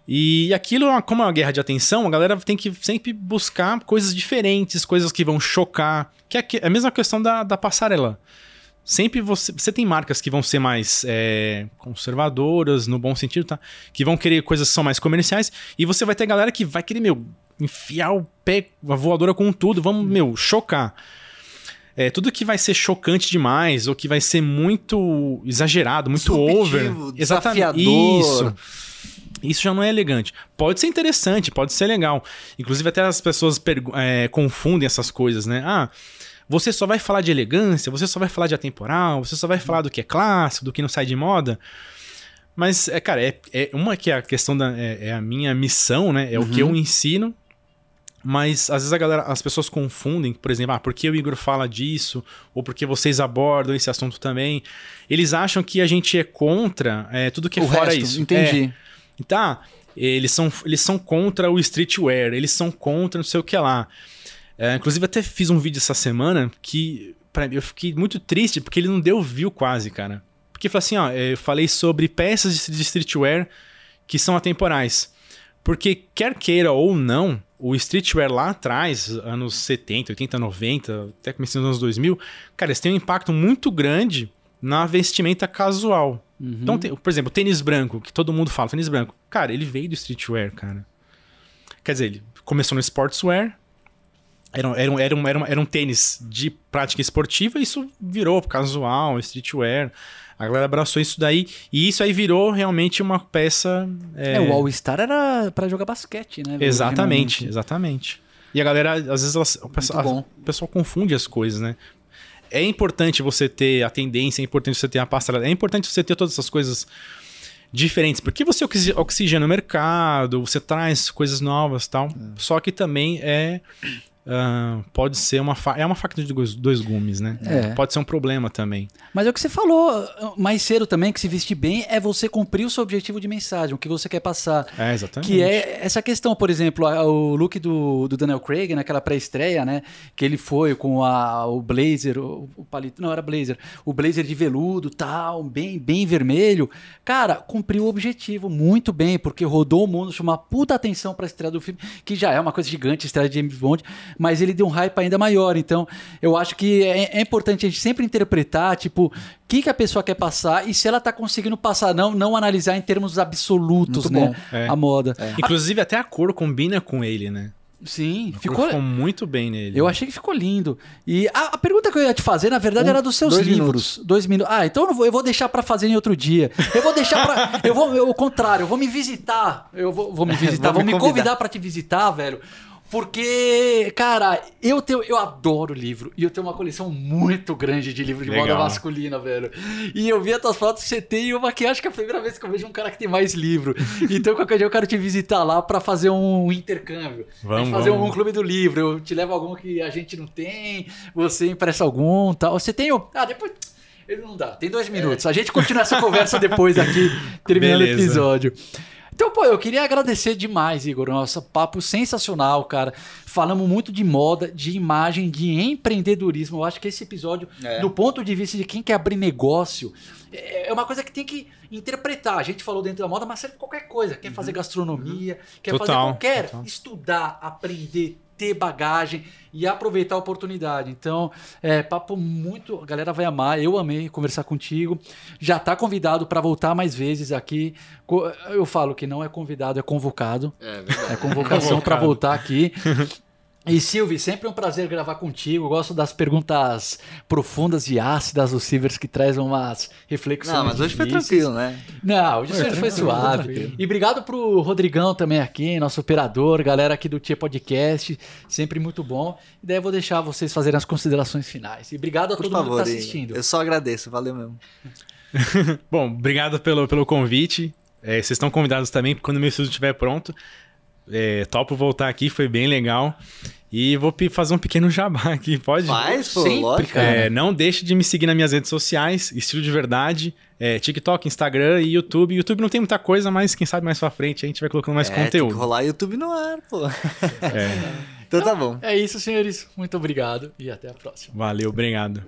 E aquilo, é como é uma guerra de atenção, a galera tem que sempre buscar coisas diferentes, coisas que vão chocar. Que é que- é a mesma questão da, da passarela. Sempre você. Você tem marcas que vão ser mais é, conservadoras, no bom sentido, tá? Que vão querer coisas que são mais comerciais. E você vai ter galera que vai querer, meu, enfiar o pé, a voadora com tudo, vamos, meu, chocar. É, tudo que vai ser chocante demais, ou que vai ser muito exagerado, muito Disruptivo, over. Exatamente. desafiador. Isso. Isso já não é elegante. Pode ser interessante, pode ser legal. Inclusive, até as pessoas é, confundem essas coisas, né? Ah, você só vai falar de elegância, você só vai falar de atemporal, você só vai falar do que é clássico, do que não sai de moda. Mas, é, cara, é, é uma que é a questão da. É, é a minha missão, né? É o que eu ensino. Mas às vezes a galera, as pessoas confundem, por exemplo, ah, porque o Igor fala disso, ou porque vocês abordam esse assunto também. Eles acham que a gente é contra é, tudo que é o fora resto, isso. entendi. É, então, eles são, eles são contra o streetwear, eles são contra não sei o que lá. É, inclusive, até fiz um vídeo essa semana que pra, eu fiquei muito triste porque ele não deu view quase, cara. Porque falou assim, ó, eu falei sobre peças de streetwear que são atemporais. Porque quer queira ou não, o streetwear lá atrás, anos 70, 80, 90, até começando nos anos 2000, cara, eles têm um impacto muito grande na vestimenta casual. Uhum. Então, tem, por exemplo, tênis branco, que todo mundo fala, tênis branco. Cara, ele veio do streetwear, cara. Quer dizer, ele começou no sportswear, era, era, um, era, um, era, um, era um tênis de prática esportiva, e isso virou casual, streetwear. A galera abraçou isso daí e isso aí virou realmente uma peça. É, é o All-Star era para jogar basquete, né? Exatamente, exatamente. E a galera, às vezes, o, pessoal, o pessoal confunde as coisas, né? É importante você ter a tendência, é importante você ter a passarela, é importante você ter todas essas coisas diferentes, porque você oxigena o mercado, você traz coisas novas tal. É. Só que também é Uh, pode ser uma é uma faca de dois, dois gumes, né? É. Pode ser um problema também. Mas é o que você falou mais cedo também, que se vestir bem é você cumprir o seu objetivo de mensagem, o que você quer passar. É, exatamente. Que é essa questão, por exemplo, o look do, do Daniel Craig, naquela pré-estreia, né? Que ele foi com a, o blazer, o, o, palito, não era blazer, o blazer de veludo, tal, bem, bem vermelho. Cara, cumpriu o objetivo muito bem, porque rodou o mundo, chamou uma puta atenção pra estreia do filme, que já é uma coisa gigante, a estreia de James Bond mas ele deu um hype ainda maior. Então, eu acho que é, é importante a gente sempre interpretar, tipo, o que, que a pessoa quer passar e se ela tá conseguindo passar, não, não analisar em termos absolutos, Muito né? É. A moda. É. Inclusive, até a cor combina com ele, né? Sim, ficou... ficou muito bem nele. Eu achei que ficou lindo. E a, a pergunta que eu ia te fazer, na verdade, um, era dos seus dois livros. Minutos. Dois minutos. Ah, então eu vou, eu vou deixar para fazer em outro dia. Eu vou deixar para eu vou, eu, o contrário, eu vou me visitar. Eu vou, vou me visitar, vou, me, me convidar para te visitar, velho. Porque, cara, eu tenho, eu adoro livro e eu tenho uma coleção muito grande de livros de Legal. moda masculina, velho. E eu vi as tuas fotos, você tem uma que acho que é a primeira vez que eu vejo um cara que tem mais livro. Então, qualquer dia eu quero te visitar lá para fazer um intercâmbio. Vamos, fazer vamos. um clube do livro. Eu te levo algum que a gente não tem, você empresta algum, tal. Você tem o Ah, depois ele não dá. Tem dois minutos. É. A gente continua essa conversa depois aqui, terminando Beleza. o episódio. Então, pô, eu queria agradecer demais, Igor. Nossa, papo sensacional, cara. Falamos muito de moda, de imagem, de empreendedorismo. Eu acho que esse episódio, é. do ponto de vista de quem quer abrir negócio, é, é uma coisa que tem que interpretar. A gente falou dentro da moda, mas serve qualquer coisa. Quer fazer uhum. gastronomia, quer total, fazer qualquer. Total. Estudar, aprender, ter bagagem e aproveitar a oportunidade. Então, é papo muito, a galera vai amar. Eu amei conversar contigo. Já está convidado para voltar mais vezes aqui. Eu falo que não é convidado, é convocado. É verdade. É convocação para voltar aqui. E Silvio, sempre um prazer gravar contigo. gosto das perguntas profundas e ácidas do Silvers que trazem umas reflexões. Não, mas hoje foi tranquilo, né? Não, hoje foi, foi suave. E obrigado pro Rodrigão também aqui, nosso operador, galera aqui do Tia Podcast, sempre muito bom. E daí eu vou deixar vocês fazerem as considerações finais. E obrigado a Por todo favor, mundo que está assistindo. Eu só agradeço, valeu mesmo. bom, obrigado pelo, pelo convite. É, vocês estão convidados também quando o meu estudo estiver pronto. É, topo voltar aqui, foi bem legal. E vou fazer um pequeno jabá aqui, pode? Faz, pô, Sempre, lógico. É, não deixe de me seguir nas minhas redes sociais, estilo de verdade, é, TikTok, Instagram e YouTube. YouTube não tem muita coisa, mas quem sabe mais pra frente a gente vai colocando mais é, conteúdo. Tem que rolar YouTube no ar, pô. É. então tá bom. É isso, senhores. Muito obrigado e até a próxima. Valeu, obrigado.